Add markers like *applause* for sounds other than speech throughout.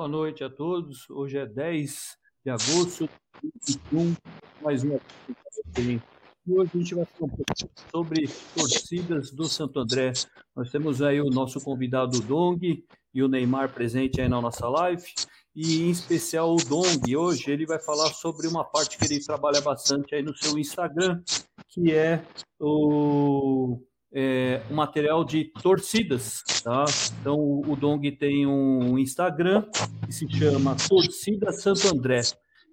Boa noite a todos. Hoje é 10 de agosto de 2021, mais uma e hoje a gente vai falar um pouco sobre torcidas do Santo André. Nós temos aí o nosso convidado Dong e o Neymar presente aí na nossa live, e em especial o Dong. Hoje ele vai falar sobre uma parte que ele trabalha bastante aí no seu Instagram, que é o é, material de torcidas, tá? Então o, Dong tem um Instagram que se chama Torcida Santo André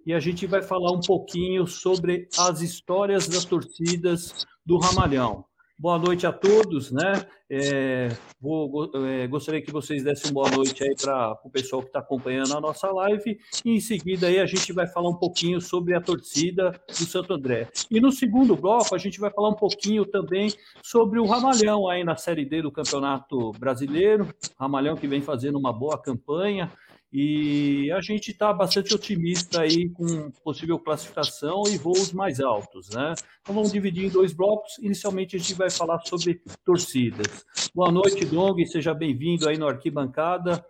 e a gente vai falar um pouquinho sobre as histórias das torcidas do Ramalhão. Boa noite a todos, né? É, vou, é, gostaria que vocês dessem boa noite aí para o pessoal que está acompanhando a nossa live. E em seguida aí a gente vai falar um pouquinho sobre a torcida do Santo André. E no segundo bloco a gente vai falar um pouquinho também sobre o Ramalhão aí na Série D do Campeonato Brasileiro. Ramalhão que vem fazendo uma boa campanha. E a gente está bastante otimista aí com possível classificação e voos mais altos, né? Então vamos dividir em dois blocos. Inicialmente a gente vai falar sobre torcidas. Boa noite, Dong, seja bem-vindo aí no Arquibancada.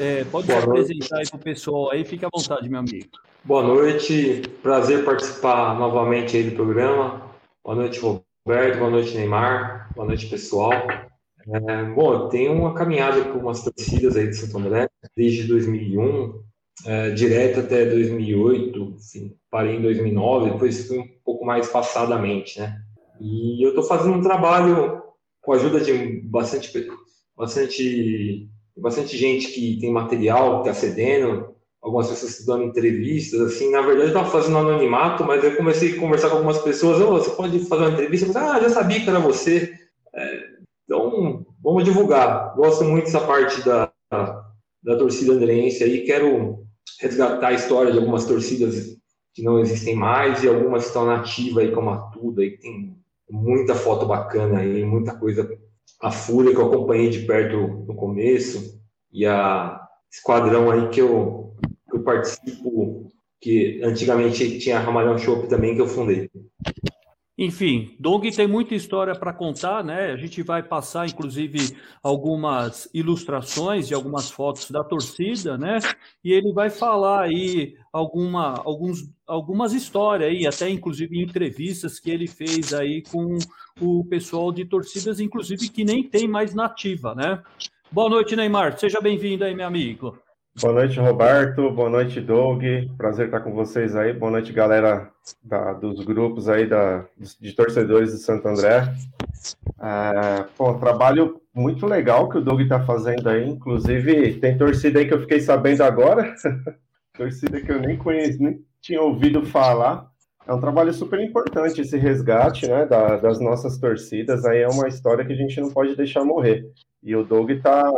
É, pode Boa se noite. apresentar aí para o pessoal aí, fique à vontade, meu amigo. Boa noite, prazer participar novamente aí do programa. Boa noite, Roberto, boa noite, Neymar, boa noite, pessoal. É, bom, eu tenho uma caminhada com umas torcidas aí de Santo André, desde 2001, é, direto até 2008, enfim, parei em 2009, depois fui um pouco mais passadamente, né? E eu estou fazendo um trabalho com a ajuda de bastante, bastante, bastante gente que tem material, que está cedendo, algumas pessoas dando entrevistas, assim, na verdade eu estava fazendo anonimato, mas eu comecei a conversar com algumas pessoas, oh, você pode fazer uma entrevista? Eu falei, ah, já sabia que era você. É, então, vamos divulgar. Gosto muito dessa parte da, da torcida andrense aí. Quero resgatar a história de algumas torcidas que não existem mais e algumas que estão nativas aí, como a Tuda, aí, que tem muita foto bacana aí, muita coisa. A Fúria, que eu acompanhei de perto no começo, e a Esquadrão aí que eu, que eu participo, que antigamente tinha a Ramalhão Shop também, que eu fundei. Enfim, Dong tem muita história para contar, né? A gente vai passar, inclusive, algumas ilustrações e algumas fotos da torcida, né? E ele vai falar aí alguma, alguns, algumas histórias aí, até inclusive entrevistas que ele fez aí com o pessoal de torcidas, inclusive que nem tem mais nativa, né? Boa noite, Neymar. Seja bem-vindo aí, meu amigo. Boa noite, Roberto. Boa noite, Doug. Prazer estar com vocês aí. Boa noite, galera da, dos grupos aí da, de torcedores de Santo André. É, pô, trabalho muito legal que o Doug está fazendo aí. Inclusive, tem torcida aí que eu fiquei sabendo agora. *laughs* torcida que eu nem conheço, nem tinha ouvido falar. É um trabalho super importante esse resgate né, da, das nossas torcidas. Aí é uma história que a gente não pode deixar morrer. E o Doug está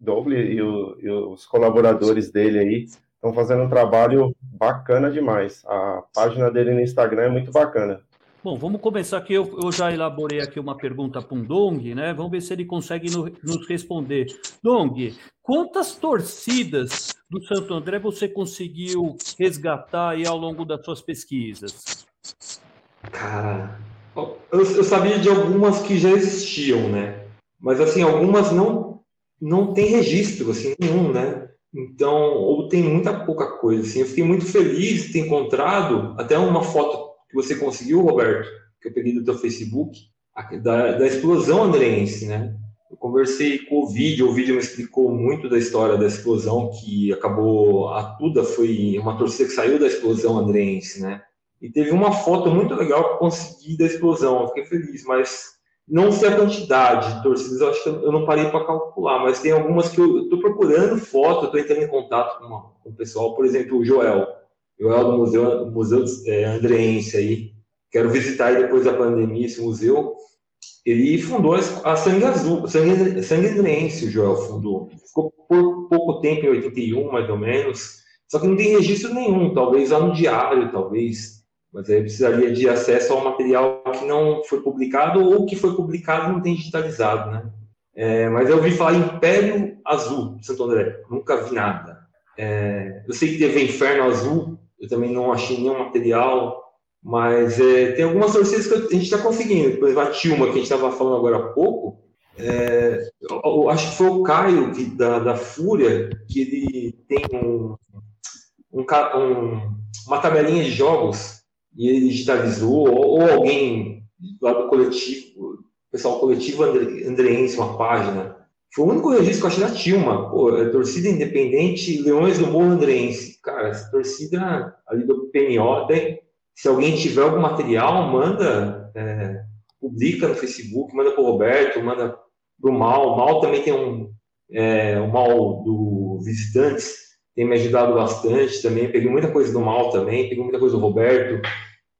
Douglas e, o, e, os colaboradores dele aí estão fazendo um trabalho bacana demais. A página dele no Instagram é muito bacana. Bom, vamos começar aqui. Eu, eu já elaborei aqui uma pergunta para o Dong, né? Vamos ver se ele consegue no, nos responder. Dong, quantas torcidas do Santo André você conseguiu resgatar aí ao longo das suas pesquisas? Cara, eu, eu sabia de algumas que já existiam, né? Mas assim, algumas não não tem registro, assim, nenhum, né? Então, ou tem muita pouca coisa, assim. Eu fiquei muito feliz de ter encontrado até uma foto que você conseguiu, Roberto, que eu peguei do teu Facebook, da, da explosão andrense, né? Eu conversei com o vídeo, o vídeo me explicou muito da história da explosão, que acabou, a Tuda foi uma torcida que saiu da explosão andrense, né? E teve uma foto muito legal que eu consegui da explosão, eu fiquei feliz, mas não sei a quantidade de torcidas, eu acho que eu não parei para calcular, mas tem algumas que eu estou procurando foto, estou entrando em contato com, uma, com, o pessoal, por exemplo, o Joel, Joel do Museu, museu é, Andreense aí, quero visitar depois da pandemia esse museu. Ele fundou a Sangue Azul, Sangue, Sangue Andreense, o Joel fundou. Ficou por pouco tempo, em 81 mais ou menos, só que não tem registro nenhum, talvez lá no diário, talvez mas aí precisaria de acesso ao material que não foi publicado ou que foi publicado e não tem digitalizado, né? É, mas eu ouvi falar Império Azul Santo André, nunca vi nada. É, eu sei que teve Inferno Azul, eu também não achei nenhum material, mas é, tem algumas torcidas que a gente está conseguindo. Por exemplo, a Tilma, que a gente estava falando agora há pouco, É, eu acho que foi o Caio que, da, da Fúria, que ele tem um, um, um, uma tabelinha de jogos e ele digitalizou, ou, ou alguém do coletivo, pessoal coletivo andreense, uma página. Foi o único registro que eu achei da Tilma. Pô, é torcida independente Leões do Morro Andreense. Cara, essa torcida ali do PNO tem. Se alguém tiver algum material, manda, é, publica no Facebook, manda pro Roberto, manda pro Mal. O Mal também tem um. É, o Mal do Visitantes tem me ajudado bastante também. Peguei muita coisa do Mal também, peguei muita coisa do Roberto,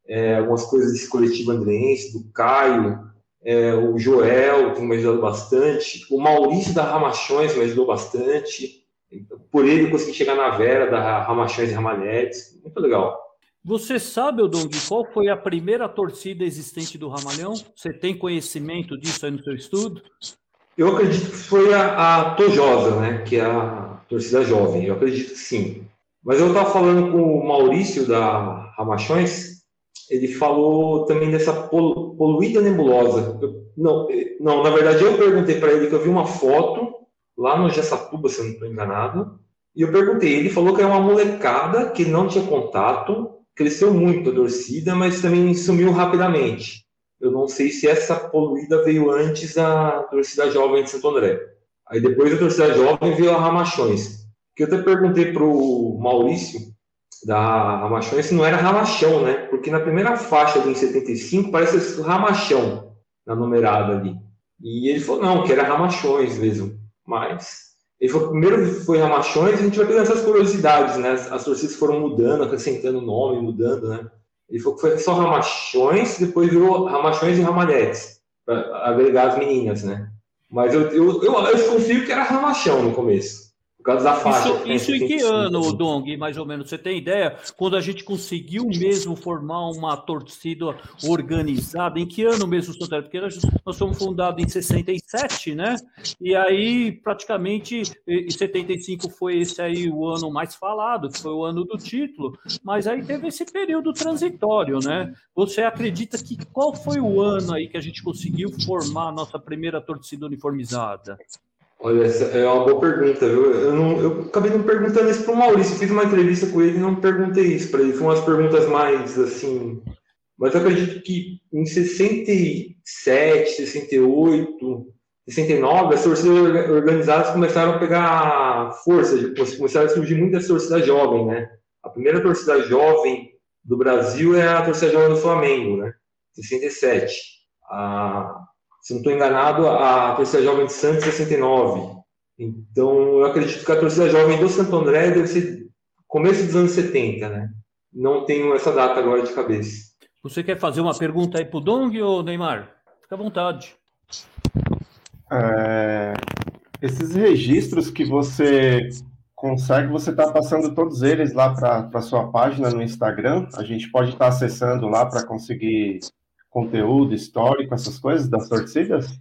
é, algumas coisas desse coletivo andreense, do Caio, é, o Joel tem me ajudado bastante, o Maurício da Ramachões me ajudou bastante. Por ele eu consegui chegar na Vera da Ramachões e Ramalhetes. Muito legal. Você sabe, Odong, qual foi a primeira torcida existente do Ramalhão? Você tem conhecimento disso aí no seu estudo? Eu acredito que foi a, a Tojosa, né? Que é a torcida jovem. Eu acredito que sim. Mas eu estava falando com o Maurício da Ramachões ele falou também dessa poluída nebulosa. Eu, não, não, na verdade eu perguntei para ele que eu vi uma foto lá no Jessatuba, se eu não estou enganado, e eu perguntei, ele falou que é uma molecada que não tinha contato, cresceu muito a torcida, mas também sumiu rapidamente. Eu não sei se essa poluída veio antes da torcida jovem de Santo André. Aí depois da torcida jovem veio a Ramachões. Que eu até perguntei para o Maurício da Ramachão, não era Ramachão, né? Porque na primeira faixa do 75 parece Ramachão na numerada ali. E ele falou, não, que era Ramachões mesmo. Mas ele falou, primeiro foi Ramachões, a gente vai pegando essas curiosidades, né? As torcidas foram mudando, acrescentando nome, mudando, né? Ele falou que foi só Ramachões, depois virou Ramachões e Ramalhetes, para agregar as meninas, né? Mas eu, eu, eu, eu desconfio que era Ramachão no começo causa da faixa. Isso, isso em que ano, Dong, mais ou menos? Você tem ideia? Quando a gente conseguiu mesmo formar uma torcida organizada, em que ano mesmo, Santana? Porque nós, somos fundados em 67, né? E aí, praticamente, em 75 foi esse aí o ano mais falado, que foi o ano do título, mas aí teve esse período transitório, né? Você acredita que qual foi o ano aí que a gente conseguiu formar a nossa primeira torcida uniformizada? Olha, essa é uma boa pergunta, viu? Eu, não, eu acabei não perguntando isso para o Maurício. fiz uma entrevista com ele e não perguntei isso para ele. Foram umas perguntas mais assim. Mas eu acredito que em 67, 68, 69, as torcidas organizadas começaram a pegar força, começaram a surgir muitas torcidas jovens, né? A primeira torcida jovem do Brasil é a torcida jovem do Flamengo, né? 67. A, se não estou enganado, a torcida jovem de Santos 69. Então, eu acredito que a torcida jovem do Santo André deve ser começo dos anos 70, né? Não tenho essa data agora de cabeça. Você quer fazer uma pergunta aí para o Dong ou Neymar? Fica à vontade. É, esses registros que você consegue, você está passando todos eles lá para a sua página no Instagram. A gente pode estar tá acessando lá para conseguir conteúdo histórico, essas coisas das torcidas?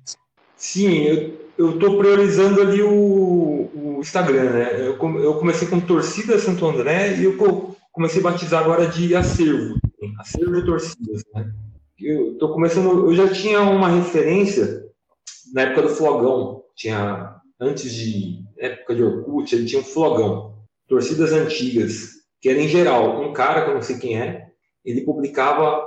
Sim, eu estou priorizando ali o, o Instagram, né? Eu, eu, comecei com torcida Santo André e eu comecei a batizar agora de acervo, acervo de torcidas, né? Eu tô começando, eu já tinha uma referência na época do Flogão, tinha antes de época de Orkut, ele tinha um Flogão, torcidas antigas, que era em geral um cara que eu não sei quem é, ele publicava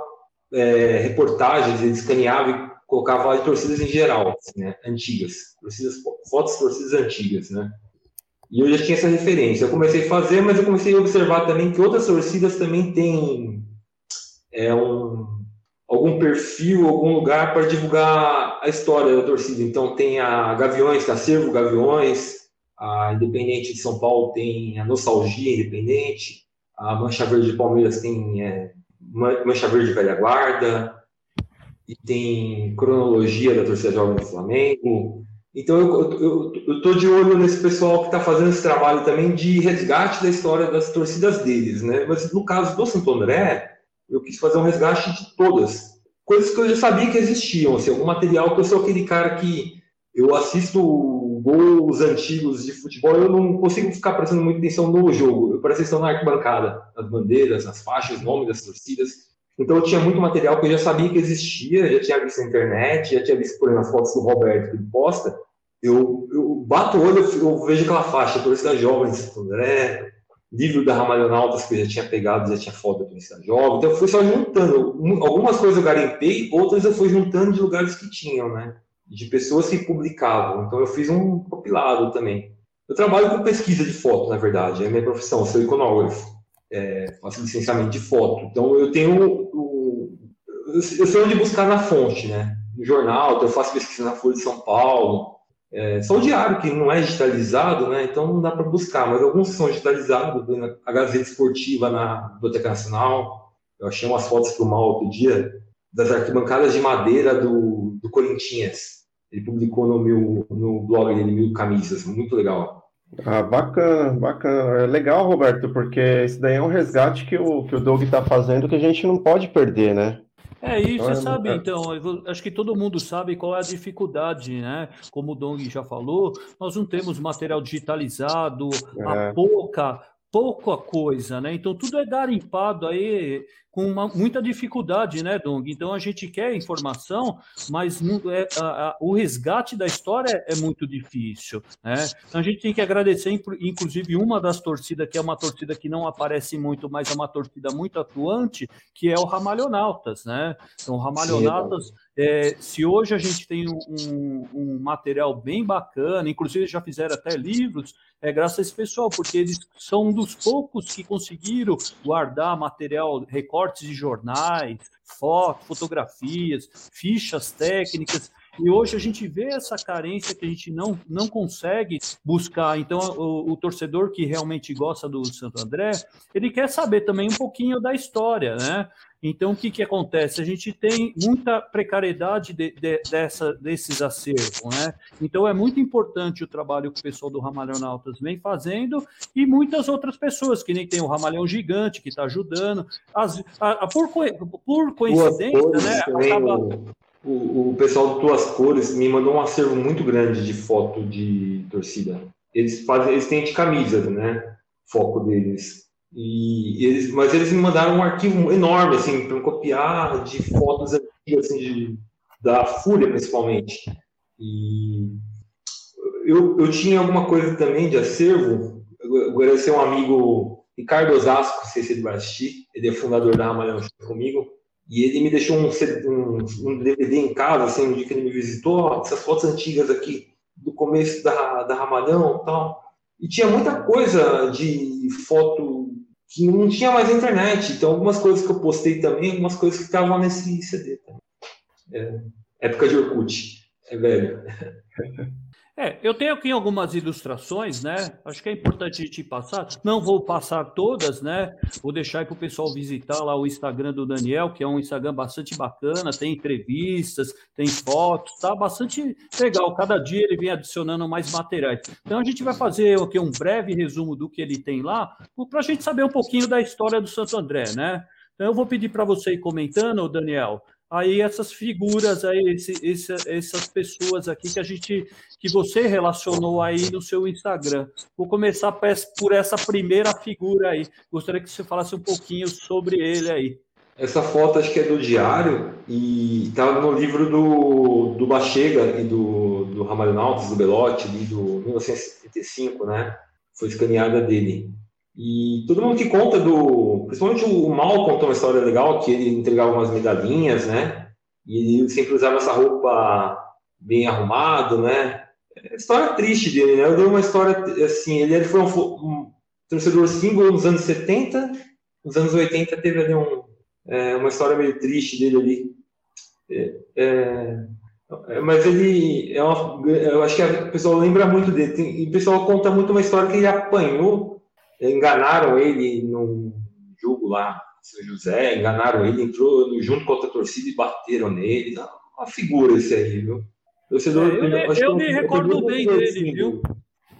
é, reportagens, ele escaneava e colocava de torcidas em geral, assim, né, antigas, torcidas, fotos de torcidas antigas, né. E eu já tinha essa referência. Eu comecei a fazer, mas eu comecei a observar também que outras torcidas também têm é, um, algum perfil, algum lugar para divulgar a história da torcida. Então tem a Gaviões, que é Acervo Gaviões, a Independente de São Paulo tem a Nostalgia Independente, a Mancha Verde de Palmeiras tem é, Mancha Verde Velha Guarda, e tem cronologia da torcida jovem do Flamengo. Então eu estou de olho nesse pessoal que está fazendo esse trabalho também de resgate da história das torcidas deles, né? Mas no caso do Santo André, eu quis fazer um resgate de todas. Coisas que eu já sabia que existiam, assim, algum material que eu sou aquele cara que eu assisto gols antigos de futebol, eu não consigo ficar prestando muita atenção no jogo. Eu presto atenção na arquibancada, nas bandeiras, nas faixas, nome das torcidas. Então eu tinha muito material que eu já sabia que existia, já tinha visto na internet, já tinha visto, por exemplo, as fotos do Roberto que ele posta. Eu, eu bato o olho, eu vejo aquela faixa, Torcida Jovem Santo André, livro da Ramalhonautas que eu já tinha pegado, já tinha foto da Torcida Jovem. Então eu fui só juntando. Algumas coisas eu garimpei, outras eu fui juntando de lugares que tinham, né? De pessoas que publicavam. Então eu fiz um compilado também. Eu trabalho com pesquisa de foto, na verdade, é minha profissão, sou iconógrafo é, faço licenciamento de foto. Então, eu tenho. O, eu sei onde buscar na fonte, né? No jornal, então eu faço pesquisa na Folha de São Paulo. É, só o diário, que não é digitalizado, né? Então não dá para buscar, mas alguns são digitalizados. A Gazeta Esportiva na Biblioteca Nacional. Eu achei umas fotos para o mal outro dia, das arquibancadas de madeira do, do Corinthians. Ele publicou no meu no blog dele, Mil Camisas, muito legal. Ah, bacana, bacana. É legal, Roberto, porque isso daí é um resgate que o, que o Doug está fazendo que a gente não pode perder, né? É isso, então, você é... sabe, então, acho que todo mundo sabe qual é a dificuldade, né? Como o Dong já falou, nós não temos material digitalizado, é. a pouca, pouca coisa, né? Então tudo é garimpado aí com uma, muita dificuldade, né, Dong? Então a gente quer informação, mas é, a, a, o resgate da história é muito difícil, né? Então a gente tem que agradecer, inclusive, uma das torcidas, que é uma torcida que não aparece muito, mas é uma torcida muito atuante, que é o Ramalhonautas, né? Então, o Ramalhonautas. Sim, é, se hoje a gente tem um, um, material bem bacana, inclusive já fizeram até livros, é graças a esse pessoal, porque eles são um dos poucos que conseguiram guardar material, recortes de jornais, fotos, fotografias, fichas técnicas. E hoje a gente vê essa carência que a gente não, não consegue buscar. Então, o, o, torcedor que realmente gosta do Santo André, ele quer saber também um pouquinho da história, né? Então, o que, que acontece? A gente tem muita precariedade de, de, dessa, desses acervos, né? Então, é muito importante o trabalho que o pessoal do Ramalhonautas vem fazendo e muitas outras pessoas, que nem tem o Ramalhão Gigante, que está ajudando. As, a, a, por, por coincidência, né? Acaba... O, o pessoal do Tuas Cores me mandou um acervo muito grande de foto de torcida. Eles fazem, eles têm de camisas, né? Foco deles. E eles, mas eles me mandaram um arquivo enorme, assim, para copiar de fotos antigas, assim, de, da Fúria, principalmente. E eu, eu tinha alguma coisa também de acervo. Agradecer um amigo, Ricardo Osasco, CC do Basti, ele é fundador da Ramalhão comigo. E ele me deixou um, um, um, DVD em casa, assim, no dia que ele me visitou, essas fotos antigas aqui, do começo da, da Ramalhão e tal. E tinha muita coisa de foto que não tinha mais internet. Então, algumas coisas que eu postei também, algumas coisas que estavam nesse CD. É, época de Orkut. É velho. *laughs* É, eu tenho aqui algumas ilustrações, né? Acho que é importante te passar. Não vou passar todas, né? Vou deixar para o pessoal visitar lá o Instagram do Daniel, que é um Instagram bastante bacana, tem entrevistas, tem fotos, tá bastante legal. Cada dia ele vem adicionando mais materiais. Então a gente vai fazer aqui um breve resumo do que ele tem lá, para a gente saber um pouquinho da história do Santo André, né? Então eu vou pedir para você ir comentando, Daniel, aí essas figuras aí, esse, esse, essas pessoas aqui que a gente, que você relacionou aí no seu Instagram. Vou começar por essa primeira figura aí. Gostaria que você falasse um pouquinho sobre ele aí. Essa foto acho que é do diário e está no livro do, do Bachega e do, do Ramalho Nautas, do Belotti, do 1975, né? Foi escaneada dele. E todo mundo que conta do. Principalmente o Mal contou uma história legal, que ele entregava umas medalhinhas, né? E ele sempre usava essa roupa bem arrumado, né? É história triste dele, né? Eu uma história assim, ele foi um, um torcedor símbolo nos anos 70, nos anos 80 teve ali um, é, uma história meio triste dele ali. É, é, mas ele é uma, eu acho que a pessoa lembra muito dele. Tem, e o pessoal conta muito uma história que ele apanhou enganaram ele num jogo lá, São José, enganaram ele, entrou junto com a torcida e bateram nele. Uma figura esse aí, viu? é, eu, eu, eu me recordo bem dele, viu?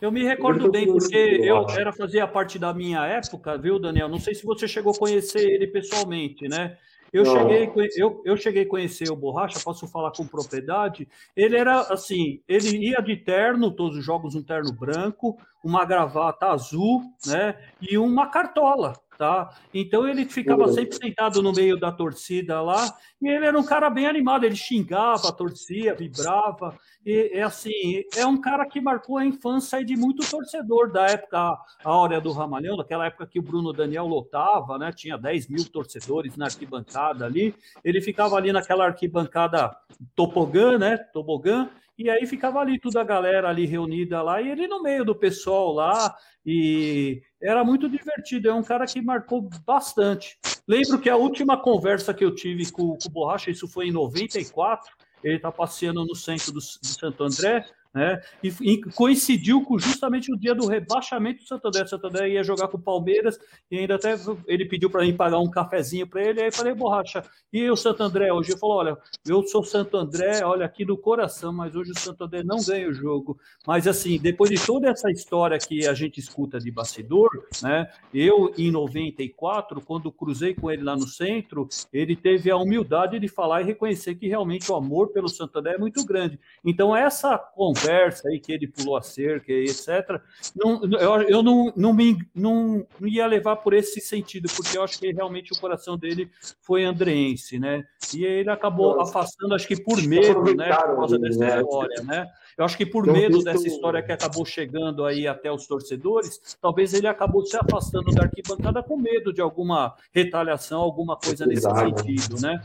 Eu me recordo bem, porque eu era fazia parte da minha época, viu, Daniel? Não sei se você chegou a conhecer ele pessoalmente, né? Eu cheguei, eu, eu cheguei a conhecer o Borracha, posso falar com propriedade. Ele era assim, ele ia de terno, todos os jogos um terno branco, uma gravata azul, né? E uma cartola tá? Então ele ficava sempre sentado no meio da torcida lá, e ele era um cara bem animado, ele xingava, torcia, vibrava, e é assim, é um cara que marcou a infância de muito torcedor da época áurea do Ramalhão, daquela época que o Bruno Daniel lotava, né? Tinha 10 mil torcedores na arquibancada ali, ele ficava ali naquela arquibancada topogã, né? Tobogã, e aí ficava ali toda a galera ali reunida lá, e ele no meio do pessoal lá, e era muito divertido. É um cara que marcou bastante. Lembro que a última conversa que eu tive com, com o Borracha, isso foi em 94, ele está passeando no centro do, do Santo André, né? E, e, coincidiu com justamente o dia do rebaixamento do Santander. O Santander ia jogar com o Palmeiras e ainda até ele pediu para mim pagar um cafezinho para ele. Aí eu falei, borracha, e o Santo André hoje? Ele falou: olha, eu sou Santo André, olha aqui no coração, mas hoje o Santo André não ganha o jogo. Mas assim, depois de toda essa história que a gente escuta de bastidor, né? Eu, em 94, quando cruzei com ele lá no centro, ele teve a humildade de falar e reconhecer que realmente o amor pelo Santo André é muito grande. Então, essa conversa conversa aí que ele pulou a cerca e etc. Não, eu, eu não, não, me, não, não ia levar por esse sentido, porque eu acho que realmente o coração dele foi andreense, né? E ele acabou Nossa. afastando, acho que por medo, né? Por causa dessa né? história, né? Eu acho que por então, medo dessa história que acabou chegando aí até os torcedores, talvez ele acabou se afastando da arquibancada com medo de alguma retaliação, alguma coisa nesse sentido, né?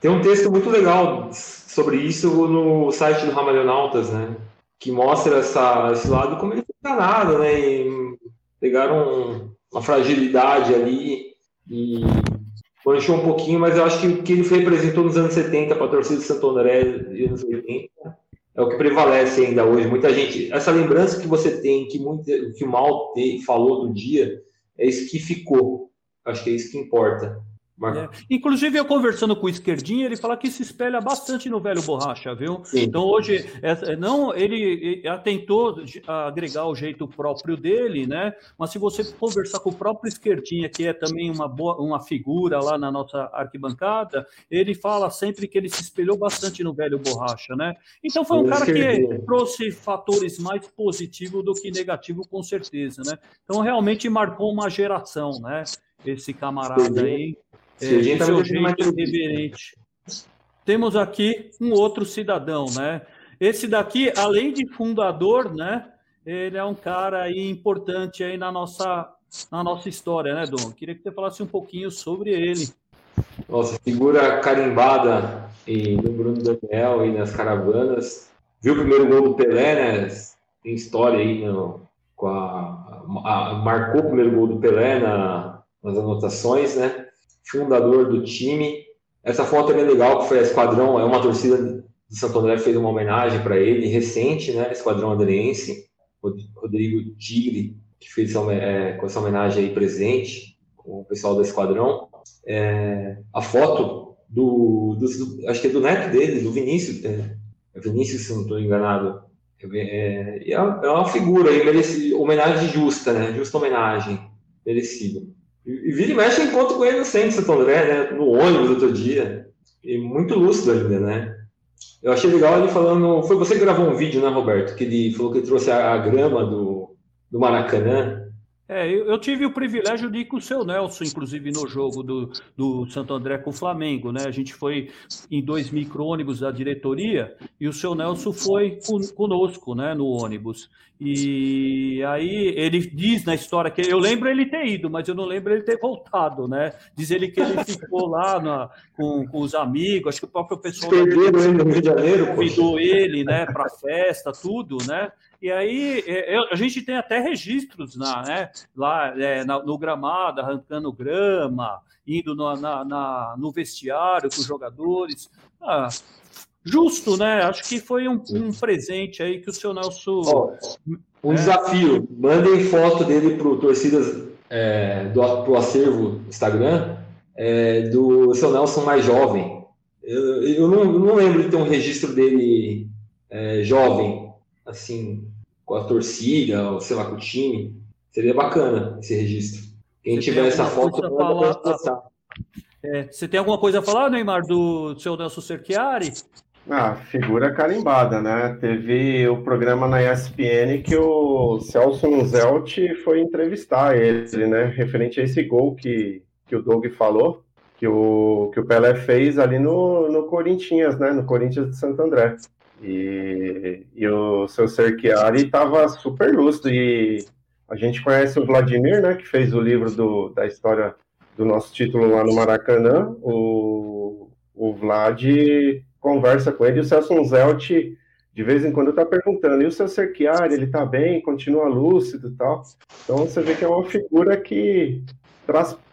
Tem um texto muito legal sobre isso no site do Ramalhonautas, né? Que mostra essa, esse lado como ele foi enganado, né? E pegaram uma fragilidade ali e manchou um pouquinho, mas eu acho que o que ele representou nos anos 70 para a torcida de Santo André e anos 80 é o que prevalece ainda hoje. Muita gente, essa lembrança que você tem, que, muito, que o Mal falou do dia, é isso que ficou. Acho que é isso que importa. É. Inclusive, eu conversando com o Esquerdinha, ele fala que se espelha bastante no velho Borracha, viu? Sim. Então, hoje, é, não, ele, ele tentou agregar o jeito próprio dele, né? Mas se você conversar com o próprio Esquerdinha, que é também uma, boa, uma figura lá na nossa arquibancada, ele fala sempre que ele se espelhou bastante no velho Borracha, né? Então, foi um cara que trouxe fatores mais positivos do que negativos, com certeza, né? Então, realmente marcou uma geração, né? Esse camarada aí é, seu jeito reverente. Temos aqui um outro cidadão, né? Esse daqui, além de fundador, né? Ele é um cara aí importante aí na nossa, na nossa história, né, Dom? Queria que você falasse um pouquinho sobre ele. Nossa, figura carimbada e do Bruno Daniel e nas caravanas. Viu o primeiro gol do Pelé, né? Tem história aí no, com a, a, marcou o primeiro gol do Pelé na, nas anotações, né? Fundador do time. Essa foto é bem legal, que foi a Esquadrão, é uma torcida de Santo André fez uma homenagem para ele, recente, né? Esquadrão Andrense, Rodrigo Tigre, que fez essa, é, com essa homenagem aí presente, com o pessoal da Esquadrão. É, a foto do, do, do, acho que é do neto dele, do Vinícius, é, é Vinícius, se não estou enganado. É, é, é, uma figura aí, merece, homenagem justa, né? Justa homenagem, merecido. E, vira e mexe encontro com ele no centro de Santo André, né? No ônibus outro dia. E muito lúcido ainda, né? Eu achei legal ele falando. Foi você que gravou um vídeo, né, Roberto? Que ele falou que ele trouxe a, a grama do, do Maracanã é, eu, eu, tive o privilégio de ir com o seu Nelson, inclusive, no jogo do, do Santo André com o Flamengo, né? A gente foi em dois micro-ônibus da diretoria e o seu Nelson foi conosco, né, no ônibus. E aí ele diz na história que eu lembro ele ter ido, mas eu não lembro ele ter voltado, né? Diz ele que ele ficou lá na, com, com os amigos, acho que o próprio pessoal Perderam ele no Rio de Janeiro, convidou ele, né, para festa, tudo, né? E aí é, a gente tem até registros na, né, lá é, no gramado, arrancando grama, indo no, na, na, no vestiário com os jogadores. Ah, justo, né? Acho que foi um, um, presente aí que o seu Nelson. Oh, um é... desafio: mandem foto dele para torcidas é, do pro acervo Instagram é, do seu Nelson mais jovem. Eu, eu não, não, lembro de ter um registro dele é, jovem, assim, com a torcida, ou sei lá, com o time. Seria bacana esse registro. Quem você tiver essa foto, falar... é, você tem alguma coisa a falar, Neymar, do seu Nelson Cerchiari? Ah, figura carimbada, né? Teve o programa na ESPN que o Celso Zelt foi entrevistar ele, né? Referente a esse gol que, que o Doug falou, que o, que o Pelé fez ali no, no Corinthians, né? No Corinthians de Santo André. E, e o seu Cerchiari estava super lúcido. E a gente conhece o Vladimir, né? Que fez o livro do, da história do nosso título lá no Maracanã. O, o Vlad conversa com ele, e o Celso Zelt, de vez em quando, está perguntando, e o seu Cerchiari, ele está bem, continua lúcido e tal? Então, você vê que é uma figura que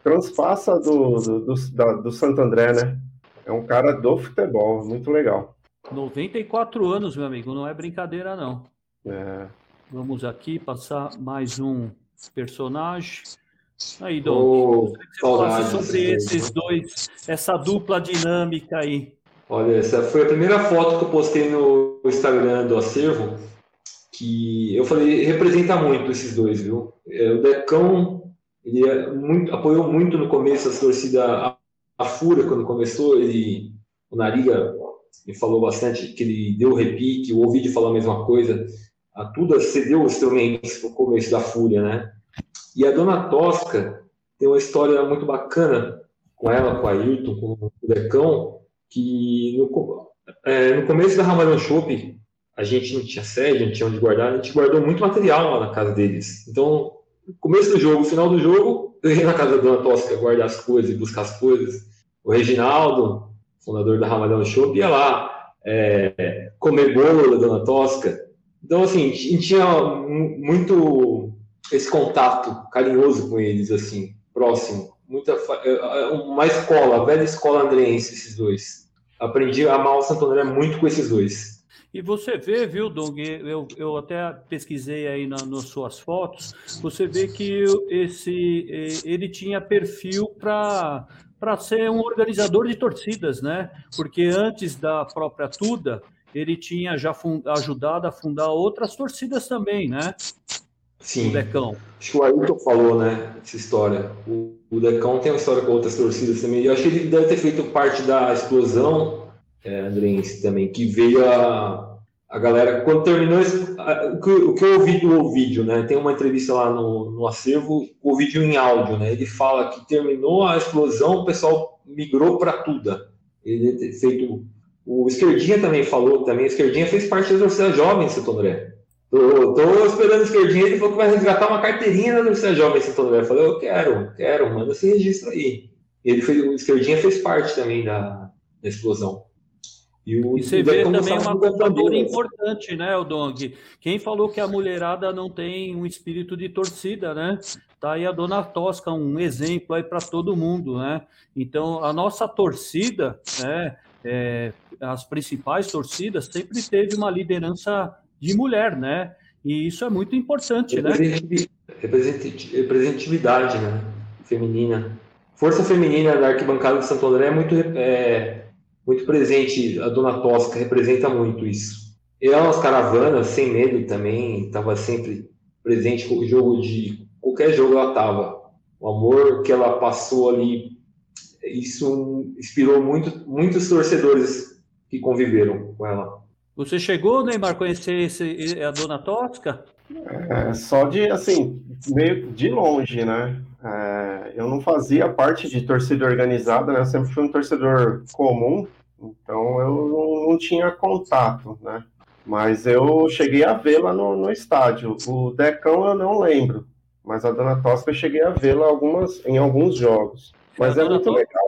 transpassa do, do, do, da, do Santo André, né? É um cara do futebol, muito legal. 94 anos, meu amigo, não é brincadeira, não. É. Vamos aqui passar mais um personagem. Aí, Dom, oh, falasse sobre esses dois, essa dupla dinâmica aí. Olha, essa foi a primeira foto que eu postei no Instagram do acervo, que eu falei, representa muito esses dois, viu? É, o Decão, ele é muito, apoiou muito no começo a torcida, a, a Fúria, quando começou, ele, o Nariga me falou bastante que ele deu repique, o Ovidio falou a mesma coisa, a Tuda cedeu os instrumentos no começo da Fúria, né? E a Dona Tosca tem uma história muito bacana com ela, com a Ayrton, com o Decão, que no, é, no começo da Ramadão Shop, a gente não tinha sede, não tinha onde guardar, a gente guardou muito material lá na casa deles. Então, começo do jogo, final do jogo, eu ia na casa da Dona Tosca guardar as coisas, buscar as coisas. O Reginaldo, fundador da Ramadão Shop, ia lá é, comer bolo da Dona Tosca. Então, assim, a gente tinha muito esse contato carinhoso com eles, assim, próximo. Muita, é, é, uma escola, a velha escola andrense, esses dois aprendi a amar o Santo André muito com esses dois. E você vê, viu, Doug, eu, eu até pesquisei aí na, nas suas fotos, você vê que esse ele tinha perfil para para ser um organizador de torcidas, né? Porque antes da própria Tuda, ele tinha já ajudado a fundar outras torcidas também, né? Sim. O Decão. Acho que o Ailton falou, né? Essa história. O, o Decão tem uma história com outras torcidas também. Eu acho que ele deve ter feito parte da explosão é, andrense também, que veio a, a galera. Quando terminou o, que, o que eu ouvi do vídeo, né? Tem uma entrevista lá no, no acervo, o vídeo em áudio, né? Ele fala que terminou a explosão, o pessoal migrou para tudo. Ele feito. O Esquerdinha também falou, também. O Esquerdinha fez parte da torcida jovem em Santo André. Tô, tô esperando o esquerdinho, ele falou que vai resgatar uma carteirinha da Universidade Jovem Santo André. Eu falei, eu quero, quero, manda esse registro aí. Ele fez, o esquerdinha fez parte também da, da explosão. E, o, e você vê também uma contadora importante, né, o Dong? Quem falou que a mulherada não tem um espírito de torcida, né? Tá aí a dona Tosca, um exemplo aí para todo mundo, né? Então, a nossa torcida, né, é, as principais torcidas, sempre teve uma liderança de mulher, né? E isso é muito importante, né? Representatividade, né? Feminina. Força feminina da arquibancada de Santo André é muito, é, muito presente. A Dona Tosca representa muito isso. Ela nas caravanas, sem medo também, estava sempre presente com o jogo de qualquer jogo ela estava. O amor que ela passou ali, isso inspirou muito, muitos torcedores que conviveram com ela. Você chegou, Neymar, conhecer esse, a Dona Tosca? É, só de, assim, meio de longe, né? É, eu não fazia parte de torcida organizada, né? Eu sempre fui um torcedor comum, então eu não, não tinha contato, né? Mas eu cheguei a vê-la no, no estádio. O Decão eu não lembro, mas a Dona Tosca eu cheguei a vê-la algumas, em alguns jogos. Mas é muito legal.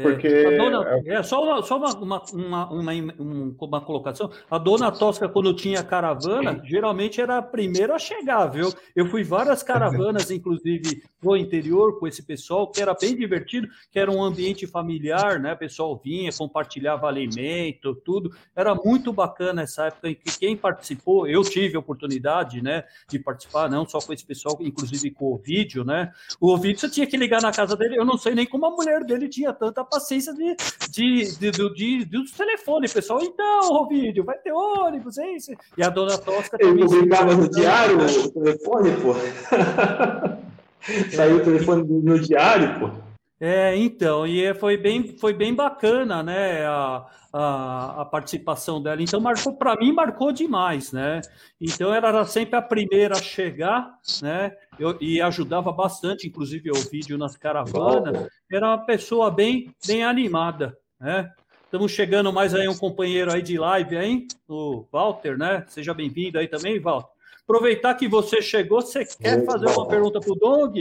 É, Porque. É, dona, é só, uma, só uma, uma, uma, uma, uma, colocação. A dona Tosca, quando tinha caravana, geralmente era a primeira a chegar, viu? Eu fui várias caravanas, *laughs* inclusive pro interior, com esse pessoal, que era bem divertido, que era um ambiente familiar, né? O pessoal vinha, compartilhava alimento, tudo. Era muito bacana essa época em que quem participou, eu tive a oportunidade, né, de participar, não só com esse pessoal, inclusive com o vídeo, né? O vídeo você tinha que ligar na casa dele, eu não sei nem como a mulher dele tinha tanta paciência de, de, de, de, de, dos telefones, pessoal. Então, vídeo, vai ter ônibus, é isso. E a dona Tosca também. Ele publicava no diário o telefone, pô. *laughs* Saiu o telefone no diário, pô. É, então, e é, foi bem, foi bem bacana, né, a, a, a participação dela. Então, marcou, para mim, marcou demais, né? Então, ela era sempre a primeira a chegar, né, eu, e ajudava bastante, inclusive, o vídeo nas caravanas. Era uma pessoa bem, bem animada, né? Estamos chegando mais aí um companheiro aí de live aí, o Walter, né? Seja bem-vindo aí também, Walter. Aproveitar que você chegou, você quer fazer uma pergunta para o Doug?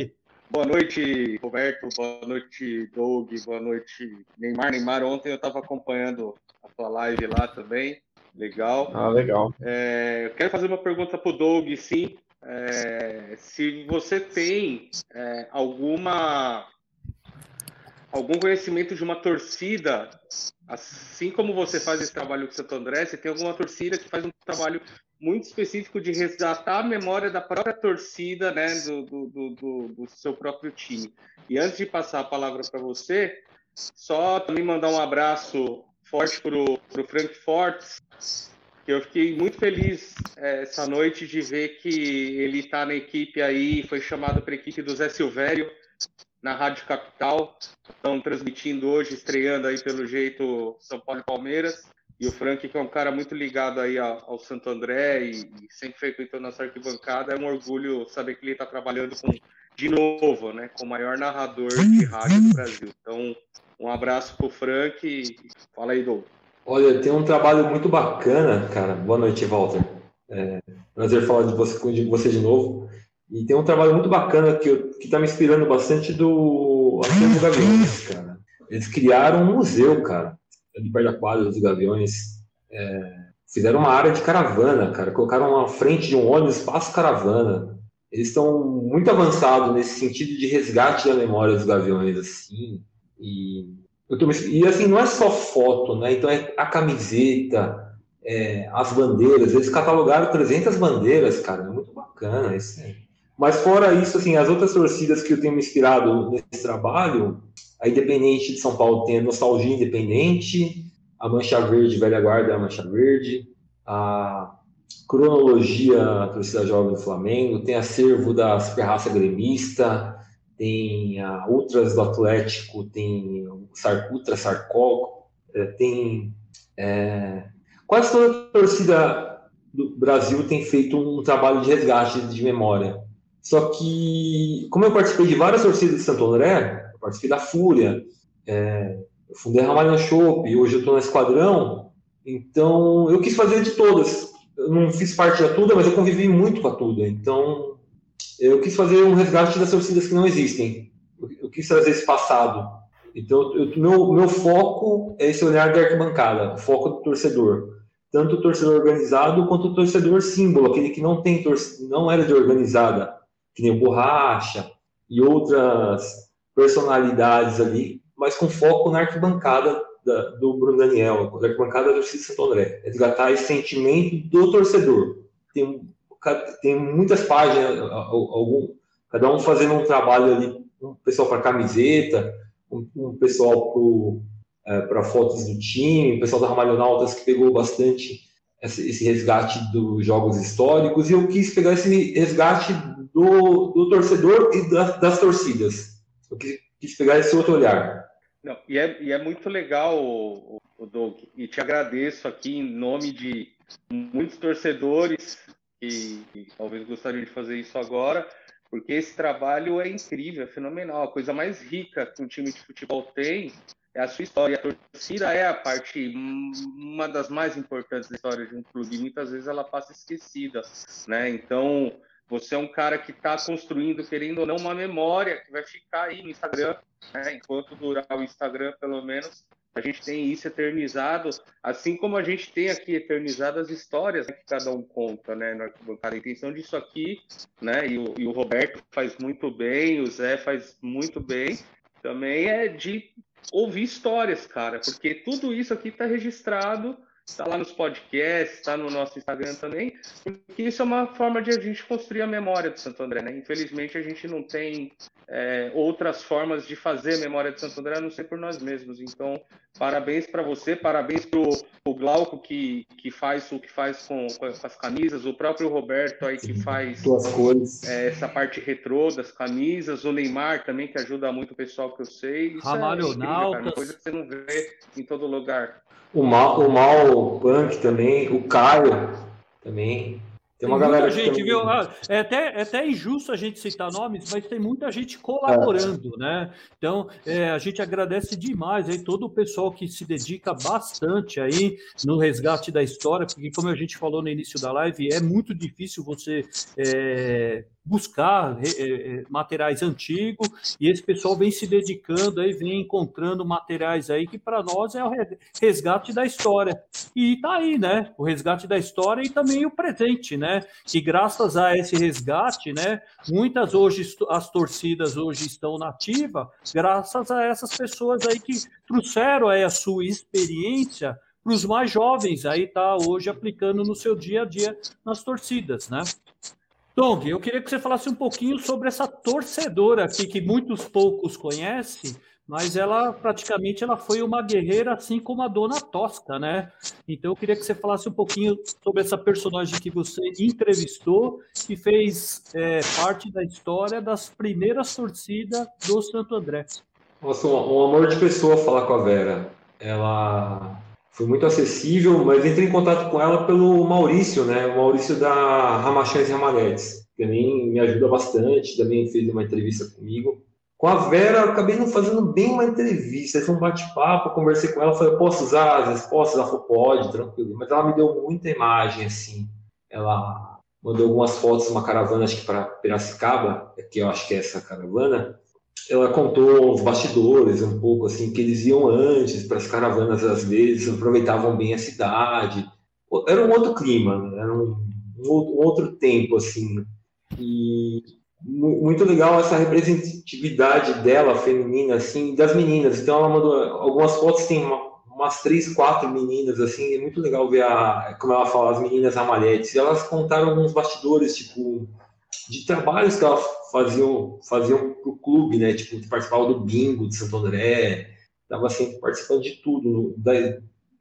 Boa noite, Roberto. Boa noite, Doug. Boa noite, Neymar. Neymar, ontem eu estava acompanhando a tua live lá também. Legal. Ah, legal. É, eu quero fazer uma pergunta para o Doug, sim. É, se você tem é, alguma algum conhecimento de uma torcida, assim como você faz esse trabalho com o Santo André, você tem alguma torcida que faz um trabalho muito específico de resgatar a memória da própria torcida, né, do, do, do, do seu próprio time. E antes de passar a palavra para você, só também mandar um abraço forte para o Frank Fortes, que eu fiquei muito feliz é, essa noite de ver que ele está na equipe aí, foi chamado para a equipe do Zé Silvério, na Rádio Capital. Estão transmitindo hoje, estreando aí pelo jeito São Paulo e Palmeiras. E o Frank, que é um cara muito ligado aí ao, Santo André e, sempre frequentou nossa arquibancada, é um orgulho saber que ele está trabalhando com, de novo, né, com o maior narrador de rádio do Brasil. Então, um abraço para o Frank e fala aí, Douglas. Olha, tem um trabalho muito bacana, cara. Boa noite, Walter. É, prazer falar de você, de você de novo. E tem um trabalho muito bacana que está me inspirando bastante do Arquivo Gaviões, cara. Eles criaram um museu, cara de perto da quadra dos Gaviões, é, fizeram uma área de caravana, cara. Colocaram uma frente de um ônibus espaço caravana. Eles estão muito avançados nesse sentido de resgate da memória dos Gaviões, assim. E, tô, e assim, não é só foto, né? Então é a camiseta, é, as bandeiras. Eles catalogaram 300 bandeiras, cara. É muito bacana isso aí. Mas fora isso, assim, as outras torcidas que eu tenho me inspirado nesse trabalho, a Independente de São Paulo tem a Nostalgia Independente, a Mancha Verde, Velha Guarda, a Mancha Verde, a Cronologia, Torcida Jovem do Flamengo, tem acervo da Super Raça Gremista, tem a Ultras do Atlético, tem o Sar, Sarcó, é, tem... É, quase toda a torcida do Brasil tem feito um trabalho de resgate de memória. Só que, como eu participei de várias torcidas de Santo André, eu participei da Fúria, é, eu fundei a Ramalho Chopp, hoje eu estou no Esquadrão, então eu quis fazer de todas. Eu não fiz parte da Tuda, mas eu convivi muito com a Tuda, então eu quis fazer um resgate das torcidas que não existem. Eu quis trazer esse passado. Então, eu, meu, meu foco é esse olhar da arquibancada, o foco do torcedor. Tanto o torcedor organizado quanto o torcedor símbolo, aquele que não tem não era de organizada, que nem o Borracha e outras personalidades ali, mas com foco na arquibancada da, do Bruno Daniel, na arquibancada do Cícero Santo André. Resgatar esse sentimento do torcedor. Tem, tem muitas páginas, algum, cada um fazendo um trabalho ali, um pessoal para camiseta, um, um pessoal para é, fotos do time, o pessoal da Ramalhonautas que pegou bastante esse, resgate dos jogos históricos, e eu quis pegar esse resgate do, do torcedor e das torcidas. Eu quis, quis pegar esse outro olhar. Não, e, é, e é muito legal, o, o Doug, e te agradeço aqui em nome de muitos torcedores que, que talvez gostariam de fazer isso agora, porque esse trabalho é incrível, é fenomenal. A coisa mais rica que um time de futebol tem é a sua história. A torcida é a parte, uma das mais importantes da história de um clube. Muitas vezes ela passa esquecida, né? Então, você é um cara que está construindo, querendo ou não, uma memória que vai ficar aí no Instagram, né? enquanto durar o Instagram, pelo menos, a gente tem isso eternizado, assim como a gente tem aqui eternizado as histórias que cada um conta, né, no arquibancada. A intenção disso aqui, né, e o, e o Roberto faz muito bem, o Zé faz muito bem, também é de ouvir histórias, cara, porque tudo isso aqui está registrado está lá nos podcasts, está no nosso Instagram também, porque isso é uma forma de a gente construir a memória do Santo André, né? Infelizmente a gente não tem é, outras formas de fazer a memória do Santo André a não ser por nós mesmos. Então Parabéns para você, parabéns para o Glauco que, que faz o que faz com, com, as camisas, o próprio Roberto aí que faz é, essa parte retrô das camisas, o Neymar também que ajuda muito o pessoal que eu sei. Isso Ramalho é incrível, uma coisa que você não vê em todo lugar. O Mal, o Mal Punk também, o Caio também. Tem uma tem galera gente, viu? Ah, é até, é até injusto a gente citar nomes, mas tem muita gente colaborando, é. né? Então, é, a gente agradece demais aí todo o pessoal que se dedica bastante aí no resgate da história, porque como a gente falou no início da live, é muito difícil você é, buscar é, materiais antigos e esse pessoal vem se dedicando aí, vem encontrando materiais aí que para nós é o resgate da história. E tá aí, né? O resgate da história e também o presente, né? Que graças a esse resgate, né? Muitas hoje as torcidas hoje estão nativa, graças a essas pessoas aí que trouxeram aí a sua experiência para os mais jovens aí tá hoje aplicando no seu dia a dia nas torcidas, né? Dong, eu queria que você falasse um pouquinho sobre essa torcedora aqui que muitos poucos conhecem, mas ela praticamente ela foi uma guerreira assim como a Dona Tosca, né? Então eu queria que você falasse um pouquinho sobre essa personagem que você entrevistou e fez é, parte da história das primeiras torcidas do Santo André. Nossa, um, um amor de pessoa falar com a Vera. Ela foi muito acessível, mas entrei em contato com ela pelo Maurício, né? O Maurício da Ramachães e que também me ajuda bastante, também fez uma entrevista comigo. Com a Vera, eu acabei não fazendo bem uma entrevista, foi um bate-papo, conversei com ela, falei, posso usar as respostas? Ela falou, pode, tranquilo. Mas ela me deu muita imagem, assim. Ela mandou algumas fotos de uma caravana, acho que para Piracicaba, que eu acho que é essa caravana, ela contou os bastidores um pouco assim que eles iam antes para as caravanas às vezes aproveitavam bem a cidade. Era um outro clima né? era um, um, outro tempo assim. E muito legal essa representatividade dela feminina assim das meninas. Então ela mandou algumas fotos tem uma, umas três quatro meninas assim é muito legal ver a como ela fala as meninas amalhetes elas contaram alguns bastidores tipo de trabalhos que elas faziam faziam para o clube, né? Tipo, participava do bingo de Santo André, estava sempre participando de tudo. Da,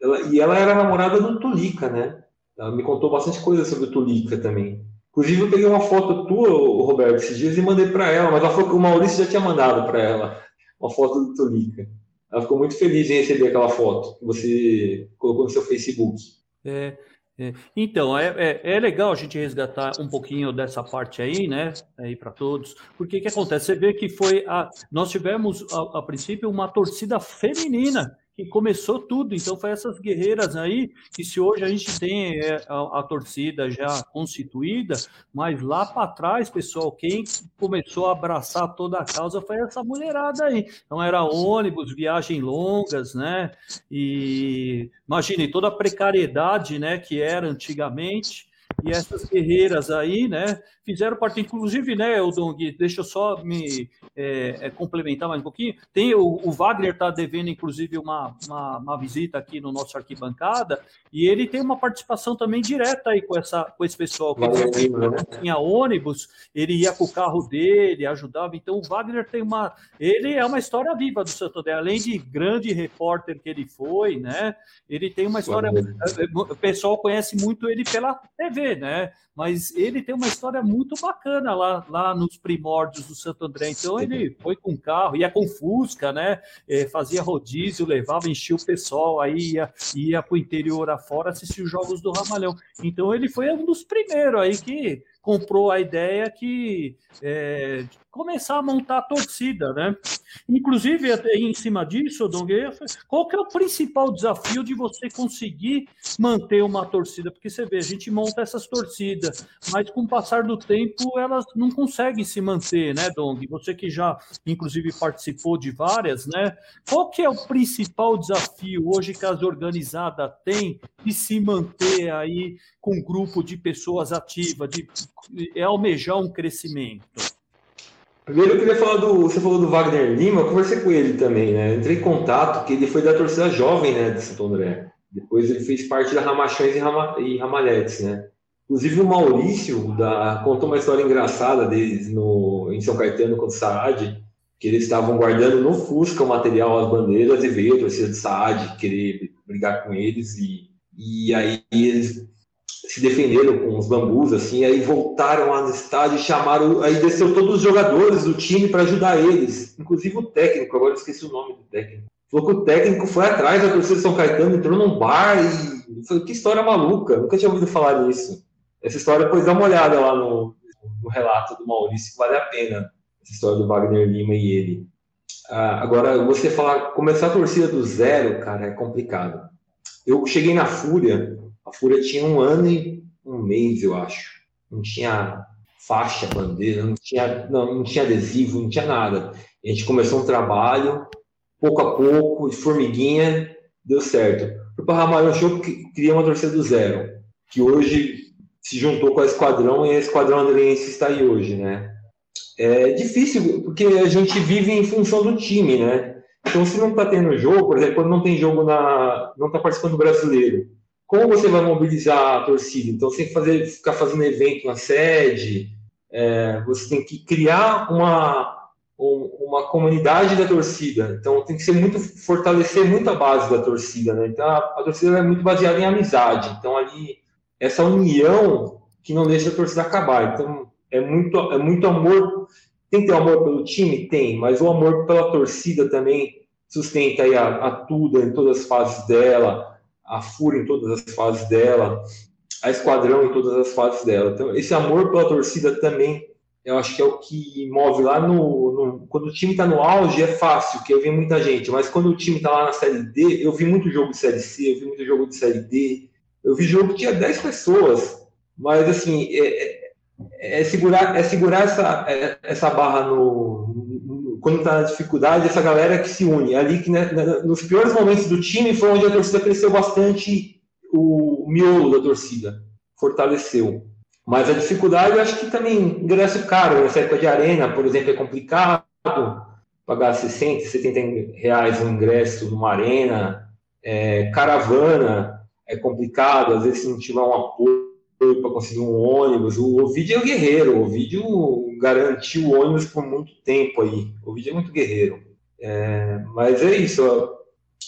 ela, e ela era namorada do Tulica, né? Ela me contou bastante coisa sobre o Tulica também. Inclusive, eu peguei uma foto tua, Roberto, esses dias e mandei para ela, mas ela falou que o Maurício já tinha mandado para ela uma foto do Tulica. Ela ficou muito feliz em receber aquela foto que você colocou no seu Facebook. É, é, então, é, é, é, legal a gente resgatar um pouquinho dessa parte aí, né? Aí para todos. Porque o que acontece? Você vê que foi. A, nós tivemos, a, a princípio, uma torcida feminina que começou tudo. Então, foi essas guerreiras aí, que se hoje a gente tem é, a, a torcida já constituída, mas lá para trás, pessoal, quem começou a abraçar toda a causa foi essa mulherada aí. Então, era ônibus, viagens longas, né? E imagine toda a precariedade, né, que era antigamente. E essas guerreiras aí, né, fizeram parte, inclusive, né, o Dong, deixa eu só me é, é, complementar mais um pouquinho. Tem o, o Wagner está devendo, inclusive, uma, uma, uma, visita aqui no nosso arquibancada, e ele tem uma participação também direta aí com, essa, com esse pessoal. Que ele né? tinha ônibus, ele ia com o carro dele, ajudava. Então, o Wagner tem uma. Ele é uma história viva do Santo André, além de grande repórter que ele foi, né? Ele tem uma história. O pessoal conhece muito ele pela TV, né? Mas ele tem uma história muito bacana lá, lá nos primórdios do Santo André. Então ele foi com carro, ia com Fusca, né? É, fazia rodízio, levava, enchia o pessoal, aí ia, ia para o interior afora assistir os jogos do Ramalhão. Então ele foi um dos primeiros aí que comprou a ideia que é, começar a montar a torcida, né? Inclusive, em cima disso, Dongueira, qual que é o principal desafio de você conseguir manter uma torcida? Porque você vê, a gente monta essas torcidas, mas com o passar do tempo elas não conseguem se manter, né, Dong? Você que já, inclusive, participou de várias, né? Qual que é o principal desafio hoje que as organizadas têm de se manter aí com um grupo de pessoas ativas, de é almejar um crescimento? Primeiro eu queria falar do. Você falou do Wagner Lima, eu conversei com ele também, né? Entrei em contato, que ele foi da torcida jovem, né, de Santo André. Depois ele fez parte da Ramachões e, Rama, e Ramalhetes, né? Inclusive o Maurício da, contou uma história engraçada deles no, em São Caetano com o Saad. que eles estavam guardando no Fusca o material, as bandeiras, e veio a torcida de Saad querer brigar com eles, e, e aí eles se defenderam com os bambus, assim, aí voltaram lá no estádio chamaram, aí desceu todos os jogadores do time para ajudar eles, inclusive o técnico, agora esqueci o nome do técnico. Falou que o técnico foi atrás da torcida de São Caetano, entrou num bar e falei, que história maluca, nunca tinha ouvido falar nisso. Essa história, depois dá uma olhada lá no, no relato do Maurício, vale a pena, essa história do Wagner Lima e ele. Ah, agora, você falar, começar a torcida do zero, cara, é complicado. Eu cheguei na Fúria, a Fúria tinha um ano e um mês, eu acho. Não tinha faixa, bandeira, não tinha, não, não tinha adesivo, não tinha nada. A gente começou um trabalho, pouco a pouco, de formiguinha, deu certo. O Parramalho achou que queria uma torcida do zero, que hoje se juntou com a Esquadrão e a Esquadrão Andrense está aí hoje, né? É difícil, porque a gente vive em função do time, né? Então, se não está tendo jogo, por exemplo, quando não tem jogo na. não está participando do brasileiro, como você vai mobilizar a torcida? Então, você tem que fazer, ficar fazendo evento na sede, é, você tem que criar uma, uma comunidade da torcida. Então, tem que ser muito, fortalecer muito a base da torcida, né? Então, a, a torcida é muito baseada em amizade. Então, ali, essa união que não deixa a torcida acabar. Então, é muito, é muito amor. Tem que ter amor pelo time? Tem, mas o amor pela torcida também sustenta aí a, a em todas as fases dela, a Fúria em todas as fases dela, a Esquadrão em todas as fases dela. Então, esse amor pela torcida também, eu acho que é o que move lá no. no quando o time está no auge, é fácil, que eu vi muita gente, mas quando o time está lá na Série D, eu vi muito jogo de Série C, eu vi muito jogo de Série D, eu vi jogo que tinha 10 pessoas, mas assim, é, é, é segurar, é segurar essa, é, essa barra no, quando está na dificuldade, essa galera que se une. Ali que né, nos piores momentos do time foi onde a torcida cresceu bastante o miolo da torcida, fortaleceu. Mas a dificuldade, eu acho que também ingresso caro. Nessa época de arena, por exemplo, é complicado pagar 60, 70 reais no ingresso numa arena. É, caravana é complicado, às vezes se não tiver um apoio para conseguir um ônibus. O Ovidio é o guerreiro, o Ovidio garantiu o ônibus por muito tempo aí. O Ovidio é muito guerreiro. É, mas é isso,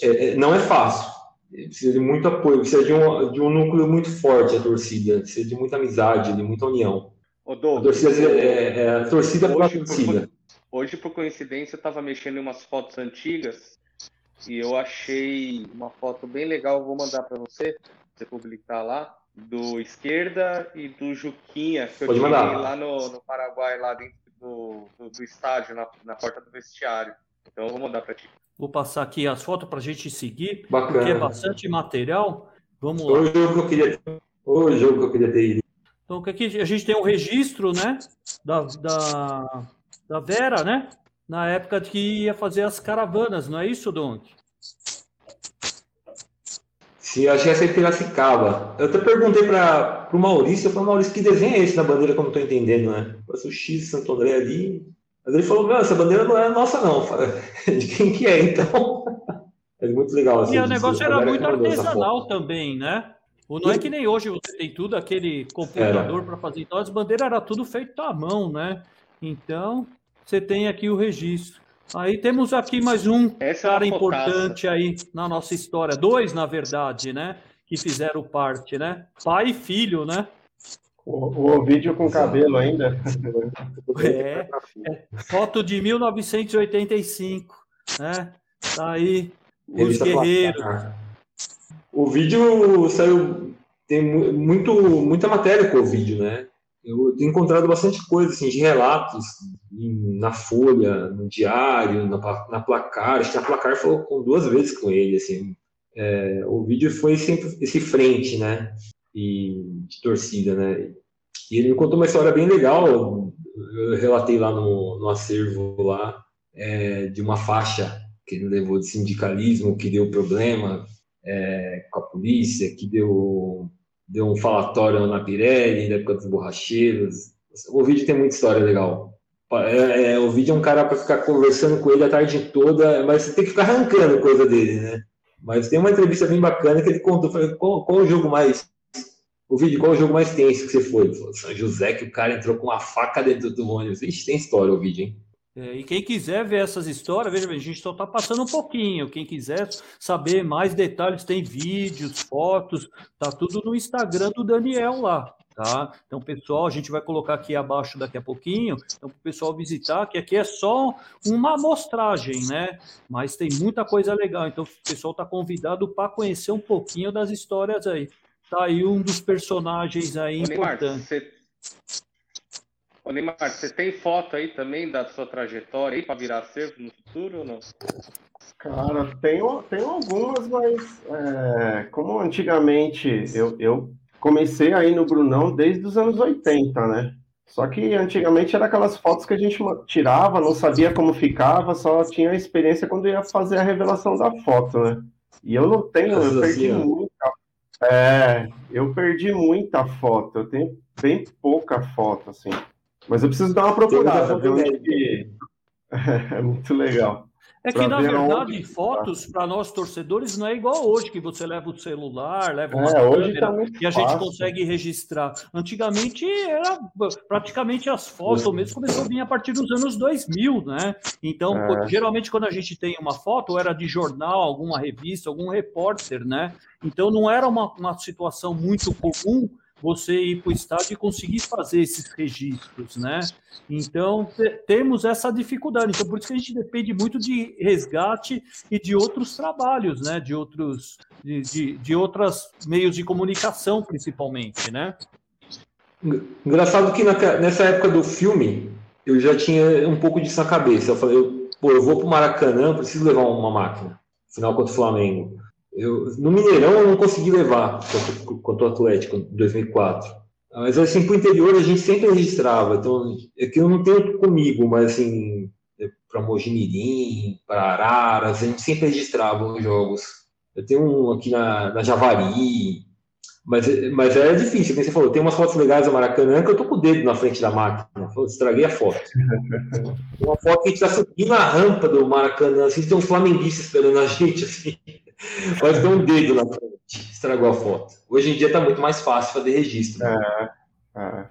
é, é, não é fácil. Precisa de muito apoio, precisa de um, de um núcleo muito forte a torcida, precisa de muita amizade, de muita união. Ô, a torcida é, é a torcida pela torcida. Por, hoje, por coincidência, eu estava mexendo em umas fotos antigas e eu achei uma foto bem legal, vou mandar para você, você publicar lá do Esquerda e do Juquinha, que Pode eu tirei lá no, no Paraguai, lá dentro do, do, do estádio, na, na porta do vestiário. Então eu vou mandar para ti. Vou passar aqui as fotos para a gente seguir, Bacana. porque é bastante material. Vamos lá. O jogo que eu queria, o jogo que eu queria ter ido. Então aqui a gente tem um registro, né, da, da, da Vera, né, na época que ia fazer as caravanas, não é isso, Don? Sim, eu acho que essa é Piracicaba. Eu até perguntei para o Maurício, eu falei, Maurício, que desenho é esse na bandeira que eu não entendendo, né? Parece o X de Santo André ali. Mas ele falou, essa bandeira não é nossa, não. *laughs* De quem que é, então? *laughs* É muito legal. Assim, e o negócio era muito artesanal também, né? Não é que nem hoje você tem tudo, aquele computador para fazer. Então, as bandeiras era tudo feito à mão, né? Então, você tem aqui o registro. Aí temos aqui mais um Essa é cara é importante aí na nossa história. Dois, na verdade, né? Que fizeram parte, né? Pai e filho, né? O, o vídeo com cabelo ainda. *laughs* É, é, foto de 1985, né? Tá aí os guerreiros. O vídeo saiu tem muito muita matéria com o vídeo, né? Eu tenho encontrado bastante coisa assim, de relatos na Folha, no Diário, na, na Placar. Acho que a Placar falou com duas vezes com ele. Assim. É, o vídeo foi sempre esse frente, né? E, de torcida, né? E ele me contou uma história bem legal. Eu relatei lá no, no acervo lá é, de uma faixa que ele levou de sindicalismo, que deu problema é, com a polícia, que deu deu um falatório na Pirelli, na época dos borracheiros. O vídeo tem muita história legal. É, é, o vídeo é um cara para ficar conversando com ele a tarde toda, mas você tem que ficar arrancando coisa dele, né? Mas tem uma entrevista bem bacana que ele contou, falei, qual, qual o jogo mais o vídeo, qual o jogo mais tenso que você foi? São José, que o cara entrou com uma faca dentro do ônibus. Ixi, tem história o vídeo, hein? É, e quem quiser ver essas histórias, veja bem, a gente só está passando um pouquinho. Quem quiser saber mais detalhes, tem vídeos, fotos, tá tudo no Instagram do Daniel lá. Tá? Então, pessoal, a gente vai colocar aqui abaixo daqui a pouquinho, então, para o pessoal visitar, que aqui é só uma amostragem, né? Mas tem muita coisa legal, então o pessoal está convidado para conhecer um pouquinho das histórias aí. Tá aí um dos personagens aí importantes. Ô, Neymar, você tem foto aí também da sua trajetória aí para virar cerco no futuro ou não? Cara, tenho, tenho algumas, mas é, como antigamente eu, eu comecei aí no Brunão desde os anos 80, né? Só que antigamente era aquelas fotos que a gente tirava, não sabia como ficava, só tinha a experiência quando ia fazer a revelação da foto, né? E eu não tenho, eu perdi muita. É, eu perdi muita foto, eu tenho bem pouca foto, assim. Mas eu preciso dar uma procurada? *laughs* É muito legal. É que, na verdade, onde... fotos para nós torcedores não é igual hoje, que você leva o celular, leva uma é, hoje tá e a gente consegue registrar. Antigamente era praticamente as fotos, é. mesmo começou a vir a partir dos anos 2000, né? Então, é. geralmente quando a gente tem uma foto, era de jornal, alguma revista, algum repórter, né? Então não era uma, uma situação muito comum você ir para o estádio e conseguir fazer esses registros, né? Então, temos essa dificuldade. Então, por isso que a gente depende muito de resgate e de outros trabalhos, né? De outros, de, de, de outros meios de comunicação, principalmente, né? Engraçado que na, nessa época do filme, eu já tinha um pouco disso na cabeça. Eu falei, eu, pô, eu vou para o Maracanã, preciso levar uma máquina. Final contra o Flamengo. Eu, no Mineirão eu não consegui levar contra, o Atlético em 2004. Mas assim, para o interior a gente sempre registrava. Então, é que eu não tenho comigo, mas assim, para Mojimirim, para Araras, a gente sempre registrava os jogos. Eu tenho um aqui na, na Javari, mas, mas é difícil, como você falou, tem umas fotos legais do Maracanã que eu tô com o dedo na frente da máquina. Eu estraguei a foto. *laughs* uma foto que a gente tá subindo a rampa do Maracanã, assim, tem um flamenguista esperando a gente, assim. Mas deu um dedo na frente, estragou a foto. Hoje em dia está muito mais fácil fazer registro. É, é.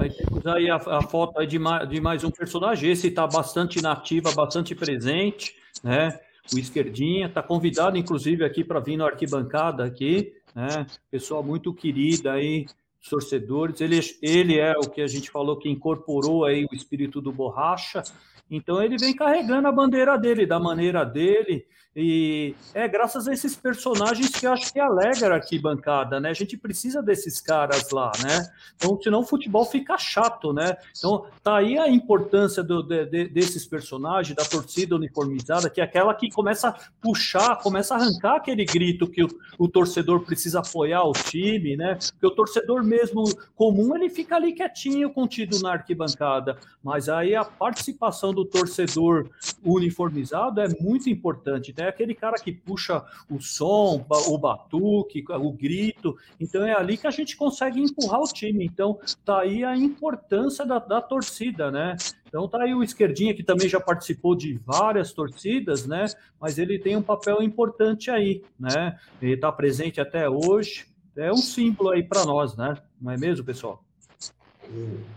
Aí temos aí a, a foto aí de, mais, de mais um personagem. Esse está bastante nativa, bastante presente, né? O esquerdinha está convidado, inclusive, aqui para vir na arquibancada aqui, né? Pessoa muito querida aí, torcedores. Ele, ele é o que a gente falou que incorporou aí o espírito do borracha. Então ele vem carregando a bandeira dele, da maneira dele. E é graças a esses personagens que acho que alegra aqui bancada, né? A gente precisa desses caras lá, né? Então, senão o futebol fica chato, né? Então, tá aí a importância do, de, desses personagens, da torcida uniformizada, que é aquela que começa a puxar, começa a arrancar aquele grito que o, o torcedor precisa apoiar o time, né? Porque o torcedor mesmo comum, ele fica ali quietinho, contido na arquibancada. Mas aí a participação do torcedor uniformizado é muito importante, né? é aquele cara que puxa o som, o batuque, o grito. Então é ali que a gente consegue empurrar o time. Então tá aí a importância da, da torcida, né? Então tá aí o esquerdinha que também já participou de várias torcidas, né? Mas ele tem um papel importante aí, né? Ele está presente até hoje. É um símbolo aí para nós, né? Não é mesmo, pessoal?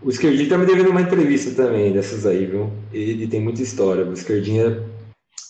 O Esquerdinha está me devendo uma entrevista também dessas aí, viu? Ele tem muita história. O Esquerdinha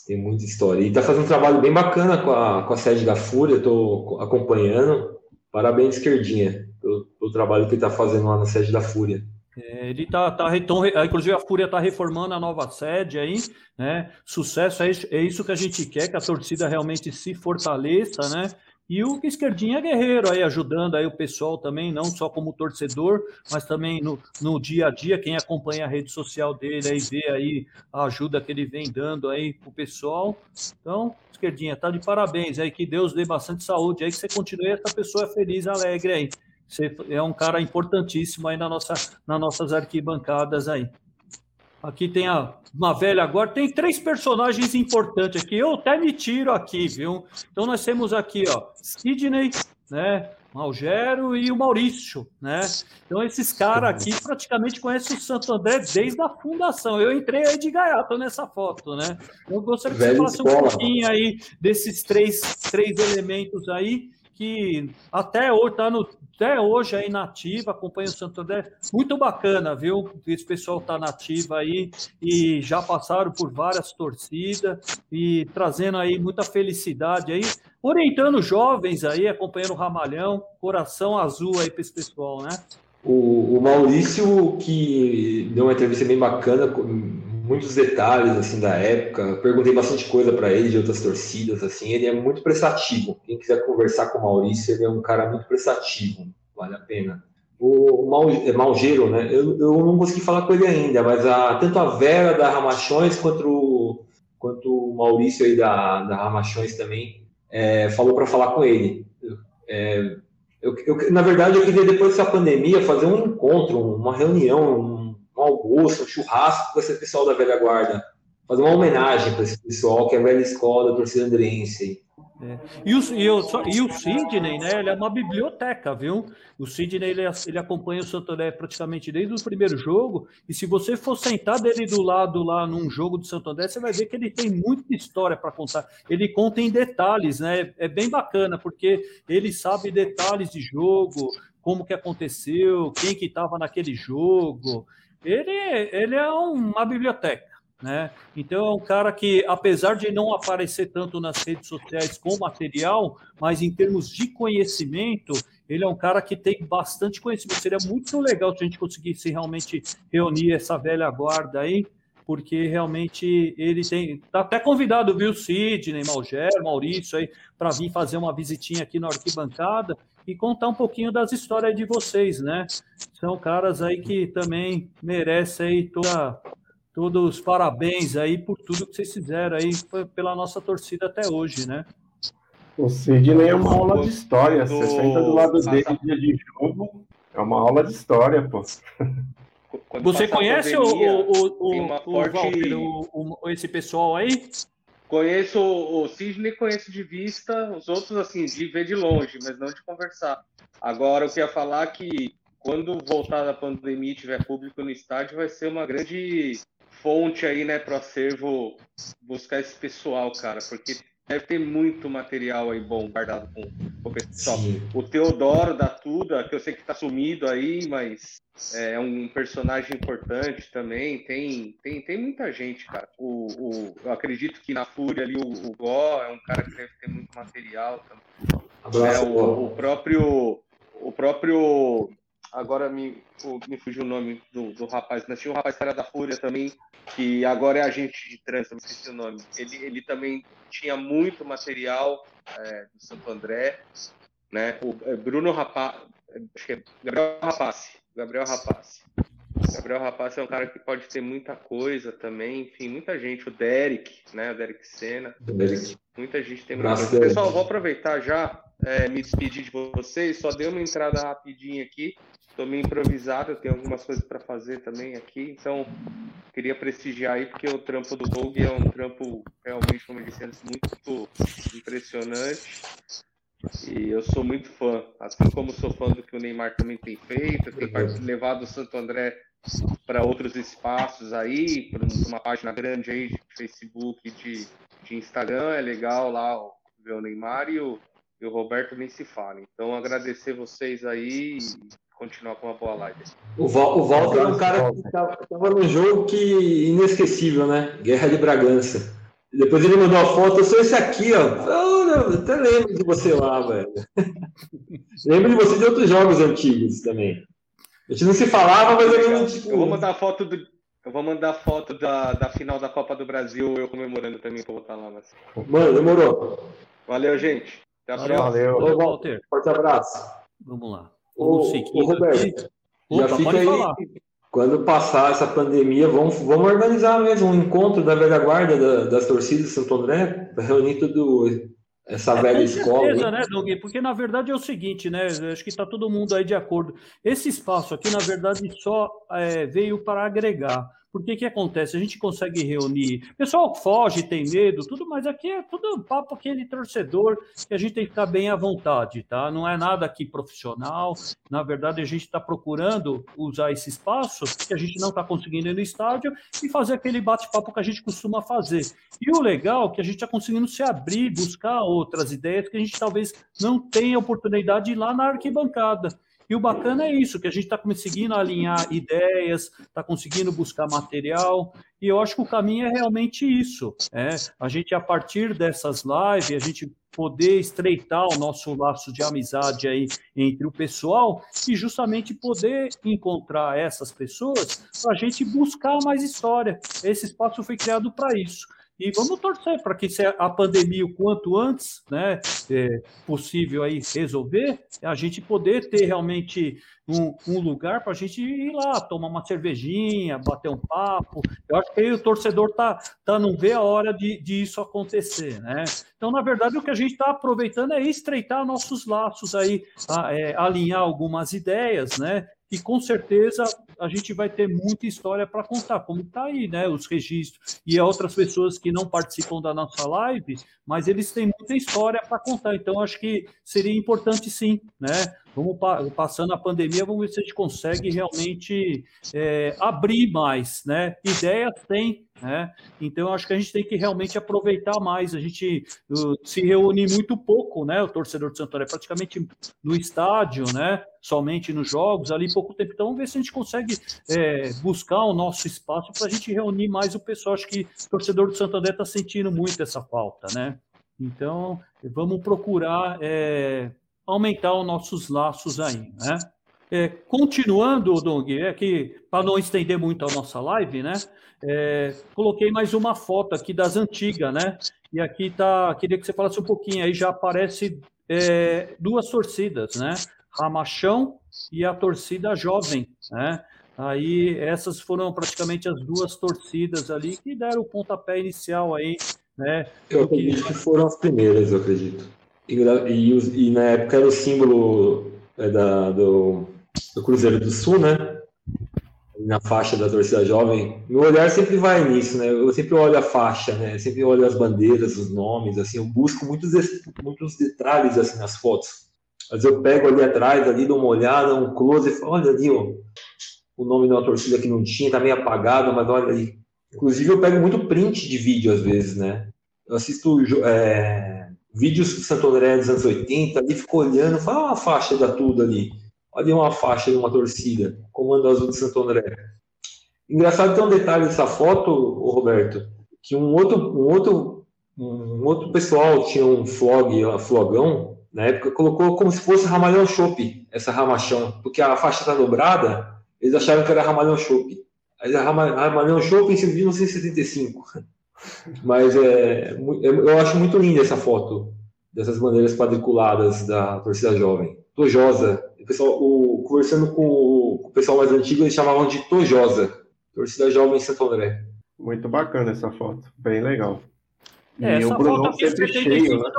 tem muita história. E está fazendo um trabalho bem bacana com a, com a sede da Fúria, estou acompanhando. Parabéns, Esquerdinha, pelo, pelo trabalho que ele está fazendo lá na sede da Fúria. É, ele tá, tá então, inclusive a Fúria está reformando a nova sede aí, né? Sucesso é isso, é isso que a gente quer, que a torcida realmente se fortaleça, né? E o Esquerdinha é guerreiro aí, ajudando aí o pessoal também, não só como torcedor, mas também no, no dia a dia, quem acompanha a rede social dele aí, vê aí a ajuda que ele vem dando aí pro pessoal. Então, Esquerdinha, tá de parabéns aí, que Deus dê bastante saúde aí, que você continue essa pessoa feliz, alegre aí. Você é um cara importantíssimo aí na nossa, nas nossas arquibancadas aí. Aqui tem a, uma velha agora. Tem três personagens importantes aqui. Eu até me tiro aqui, viu? Então nós temos aqui, ó, Sidney, né? Malgero e o Maurício, né? Então esses caras aqui praticamente conhecem o Santo André desde a fundação. Eu entrei aí de gaiato nessa foto, né? Eu gostaria que você falasse um pouquinho aí desses três, três elementos aí que até hoje tá no até hoje aí na ativa, acompanha o Santo André. Muito bacana, viu? Esse pessoal está na ativa aí e já passaram por várias torcidas e trazendo aí muita felicidade aí, orientando jovens aí, acompanhando o Ramalhão, coração azul aí para esse pessoal, né? O, o Maurício, que deu uma entrevista bem bacana, muitos detalhes assim da época. Perguntei bastante coisa para ele de outras torcidas, assim. Ele é muito prestativo. Quem quiser conversar com o Maurício, ele é um cara muito prestativo. Vale a pena. O Mal, é Malgeiro, né? Eu, eu não consegui falar com ele ainda, mas a, tanto a Vera da Ramachões quanto o, quanto o Maurício aí da, da Ramachões também é, falou para falar com ele. É, eu, eu, na verdade, eu queria depois dessa pandemia fazer um encontro, uma reunião, almoço, um churrasco com esse pessoal da velha guarda. Fazer uma homenagem para esse pessoal que é a velha escola da torcida andrense. É. E, o, e, o, e o Sidney, né? Ele é uma biblioteca, viu? O Sidney ele, ele acompanha o Santander praticamente desde o primeiro jogo. E se você for sentar dele do lado lá num jogo do Santander, você vai ver que ele tem muita história para contar. Ele conta em detalhes, né? É bem bacana, porque ele sabe detalhes de jogo, como que aconteceu, quem que estava naquele jogo ele, ele é uma biblioteca. Né? Então é um cara que, apesar de não aparecer tanto nas redes sociais com material, mas em termos de conhecimento, ele é um cara que tem bastante conhecimento. Seria muito legal se a gente conseguisse realmente reunir essa velha guarda aí, porque realmente ele tem. Está até convidado, viu, Sidney, Malger, Maurício aí, para vir fazer uma visitinha aqui na arquibancada e contar um pouquinho das histórias de vocês, né? São caras aí que também merecem aí toda, todos os parabéns aí por tudo que vocês fizeram aí pela nossa torcida até hoje, né? O Sidney é uma aula de história. Você senta do lado dele dia de jogo, é uma aula de história, pô. Quando Você conhece pandemia, o, o, o, o, forte... Walter, o, esse pessoal aí? Conheço o Sidney, conheço de vista, os outros, assim, de ver de longe, mas não de conversar. Agora, eu queria falar que quando voltar a pandemia e tiver público no estádio, vai ser uma grande fonte aí, né, para o acervo buscar esse pessoal, cara, porque deve ter muito material aí bom guardado com, o pessoal. Sim. O Teodoro da Tuda, que eu sei que está sumido aí, mas é um personagem importante também. Tem, tem, tem muita gente, cara. O, o, eu acredito que na Fúria ali o, o Gó é um cara que deve ter muito material também. Abraço, é, o, o, próprio. O próprio. Agora me, me fugiu o nome do, do rapaz, mas tinha um rapaz que era da Fúria também, que agora é agente de trânsito, não esqueci o nome. Ele, ele também tinha muito material é, do Santo André, né? O é, Bruno Rapaz, acho que é Gabriel Rapace Gabriel Rapaz. Gabriel Rapaz é um cara que pode ter muita coisa também, enfim, muita gente. O Derek, né? O Derek Senna. Derek. Muita gente tem muita coisa. Pessoal, vou aproveitar já, é, me despedir de vocês. Só dei uma entrada rapidinha aqui. Estou meio improvisado, eu tenho algumas coisas para fazer também aqui. Então, queria prestigiar aí, porque o trampo do Doug é um trampo realmente, como eu disse antes, muito impressionante. E eu sou muito fã, assim como sou fã do que o Neymar também tem feito, tem levado o Santo André para outros espaços aí, para uma página grande aí de Facebook, de, de Instagram, é legal lá ver o Neymar e o, e o Roberto nem se fala. Então agradecer vocês aí e continuar com uma boa live. O, Val, o Walter é um cara que estava num jogo que inesquecível, né? Guerra de Bragança. Depois ele mandou uma foto, eu sou esse aqui, ó. Eu até lembro de você lá, velho. *laughs* lembro de você de outros jogos antigos também. A gente não se falava, mas eu lembro tipo... Eu vou mandar foto do. Eu vou mandar foto da, da final da Copa do Brasil, eu comemorando também pra botar lá. Mas... Mano, demorou. Valeu, gente. Até a próxima. Valeu. Valeu, Walter. Forte abraço. Vamos lá. O, o Roberto, já fica aí. Falar. Quando passar essa pandemia, vamos, vamos organizar mesmo um encontro da velha guarda da, das torcidas de Santo André, para reunir tudo essa é, velha escola. Certeza, né, Doug? Porque na verdade é o seguinte, né? Acho que está todo mundo aí de acordo. Esse espaço aqui, na verdade, só é, veio para agregar. Porque que acontece? A gente consegue reunir. O pessoal foge, tem medo, tudo, mas aqui é tudo papo aquele torcedor que a gente tem que ficar bem à vontade, tá? Não é nada aqui profissional. Na verdade, a gente está procurando usar esse espaço que a gente não está conseguindo ir no estádio e fazer aquele bate-papo que a gente costuma fazer. E o legal é que a gente está conseguindo se abrir, buscar outras ideias que a gente talvez não tenha oportunidade lá na arquibancada. E o bacana é isso, que a gente está conseguindo alinhar ideias, está conseguindo buscar material, e eu acho que o caminho é realmente isso. É, a gente, a partir dessas lives, a gente poder estreitar o nosso laço de amizade aí entre o pessoal e justamente poder encontrar essas pessoas para a gente buscar mais história. Esse espaço foi criado para isso. E vamos torcer para que a pandemia o quanto antes, né, é possível aí resolver, a gente poder ter realmente um, um lugar para a gente ir lá, tomar uma cervejinha, bater um papo. Eu acho que aí o torcedor tá, tá não vê a hora de, de isso acontecer, né? Então, na verdade, o que a gente está aproveitando é estreitar nossos laços aí, a, é, alinhar algumas ideias, né? E com certeza a gente vai ter muita história para contar, como está aí, né? Os registros. E outras pessoas que não participam da nossa live, mas eles têm muita história para contar. Então, acho que seria importante sim, né? Vamos passando a pandemia, vamos ver se a gente consegue realmente é, abrir mais, né? Ideias tem, né? Então, acho que a gente tem que realmente aproveitar mais. A gente uh, se reúne muito pouco, né? O torcedor de Santo André, praticamente no estádio, né? Somente nos jogos, ali pouco tempo. Então, vamos ver se a gente consegue é, buscar o nosso espaço para a gente reunir mais o pessoal. Acho que o torcedor do Santo André está sentindo muito essa falta, né? Então, vamos procurar é, aumentar os nossos laços aí, né? É, continuando, Dong, é que para não estender muito a nossa live, né? É, coloquei mais uma foto aqui das antigas, né? E aqui tá, queria que você falasse um pouquinho. Aí já aparece é, duas torcidas, né? Ramachão e a torcida jovem, né? Aí essas foram praticamente as duas torcidas ali que deram o pontapé inicial aí, né? Eu acredito que foram as primeiras, eu acredito. E, e, e na época era o símbolo é, da, do, do Cruzeiro do Sul, né? Na faixa da torcida jovem. Meu olhar sempre vai nisso, né? Eu sempre olho a faixa, né? Eu sempre olho as bandeiras, os nomes, assim. Eu busco muitos, muitos detalhes, assim, nas fotos. Mas eu pego ali atrás, ali, dou uma olhada, um close, e falo, olha ali, ó, o nome de uma torcida que não tinha, tá meio apagado, mas olha ali. Inclusive, eu pego muito print de vídeo, às vezes, né? Eu assisto é, vídeos do Santo André dos anos 80, ali fico olhando, fala uma faixa da tudo ali. Olha uma faixa de uma torcida, Comando Azul de Santo André. Engraçado ter um detalhe dessa foto, Roberto, que um outro, um outro, um outro pessoal tinha um flog, um flogão, na época, colocou como se fosse Ramalhão Chopp, essa ramachão, porque a faixa está dobrada, eles acharam que era Ramalhão Chopp. Aí Ramalhão Chopp em 1975. Mas é, eu acho muito linda essa foto dessas bandeiras quadriculadas da torcida jovem. Tojosa. O pessoal, o, conversando com o, com o, pessoal mais antigo, eles chamavam de Tojosa. Torcida jovem Santo André. Muito bacana essa foto. Bem legal. É, essa foto aqui de 75, cheio, né?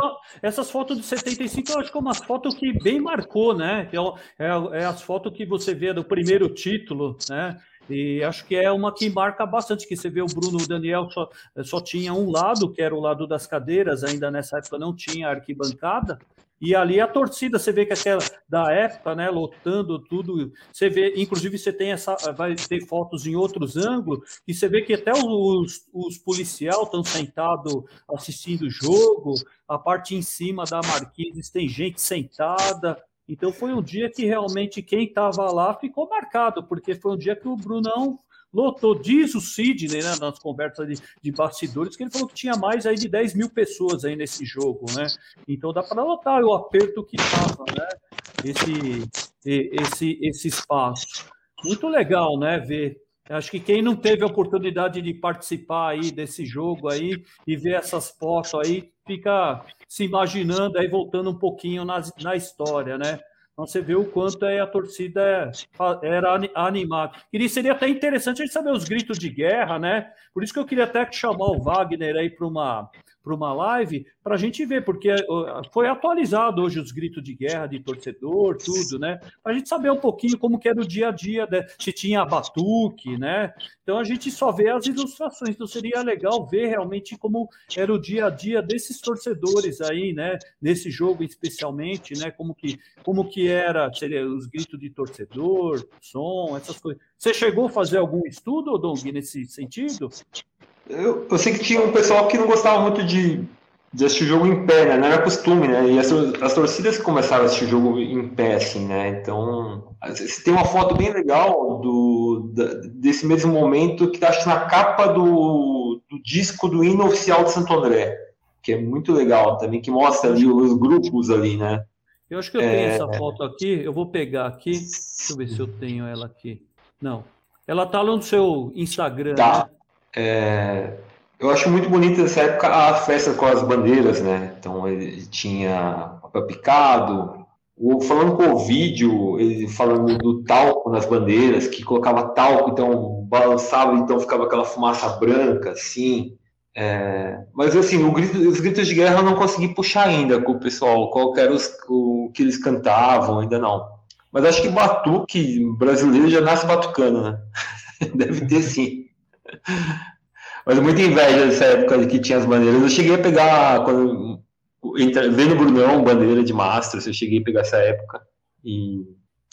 essas fotos de 75 eu acho que é uma foto que bem marcou, né? É, é, é as fotos que você vê do primeiro título, né? E acho que é uma que marca bastante, que você vê o Bruno o Daniel só, só tinha um lado, que era o lado das cadeiras, ainda nessa época não tinha arquibancada, e ali a torcida, você vê que aquela da época, né, lotando tudo, você vê, inclusive você tem essa, vai ter fotos em outros ângulos, e você vê que até os, os policiais estão sentados assistindo o jogo, a parte em cima da marquise tem gente sentada, então foi um dia que realmente quem estava lá ficou marcado, porque foi um dia que o Brunão lotou. Diz o Sidney, né, nas conversas de, de, bastidores, que ele falou que tinha mais aí de 10 mil pessoas aí nesse jogo, né? Então dá para notar o aperto que estava, né? Esse, esse, esse espaço. Muito legal, né? Ver. Acho que quem não teve a oportunidade de participar aí desse jogo aí e ver essas fotos aí, fica se imaginando aí, voltando um pouquinho na, na história, né? Então você vê o quanto é, a torcida era animada. E seria até interessante a gente saber os gritos de guerra, né? Por isso que eu queria até chamar o Wagner aí para uma para uma live para a gente ver, porque foi atualizado hoje os gritos de guerra de torcedor, tudo, né? Para a gente saber um pouquinho como que era o dia a dia, né? se tinha batuque, né? Então a gente só vê as ilustrações, então seria legal ver realmente como era o dia a dia desses torcedores aí, né? Nesse jogo especialmente, né? Como que, como que era seria, os gritos de torcedor, som, essas coisas. Você chegou a fazer algum estudo, Dong, nesse sentido? Eu, eu sei que tinha um pessoal que não gostava muito de, de assistir o jogo em pé, né? Não era costume, né? E as, as torcidas começaram a assistir o jogo em pé, assim, né? Então, você tem uma foto bem legal do, da, desse mesmo momento que tá acho, na capa do, do disco do hino oficial de Santo André, que é muito legal também, que mostra ali os grupos ali, né? Eu acho que eu tenho é... essa foto aqui, eu vou pegar aqui, deixa eu ver se eu tenho ela aqui. Não, ela tá no seu Instagram, tá. Né? É... Eu acho muito bonita essa época a festa com as bandeiras, né? Então ele tinha papel picado, o, falando com o vídeo, ele falando do talco nas bandeiras, que colocava talco, então balançava, então ficava aquela fumaça branca, assim. É, mas assim, grito, os gritos de guerra eu não consegui puxar ainda com o pessoal, qual era os, o que eles cantavam, ainda não. Mas acho que batuque brasileiro já nasce batucando, né? *laughs* Deve ter sim. *laughs* Mas muita inveja dessa época que tinha as bandeiras. Eu cheguei a pegar, quando, vendo o Brunão, bandeira de Mastros, eu cheguei a pegar essa época. E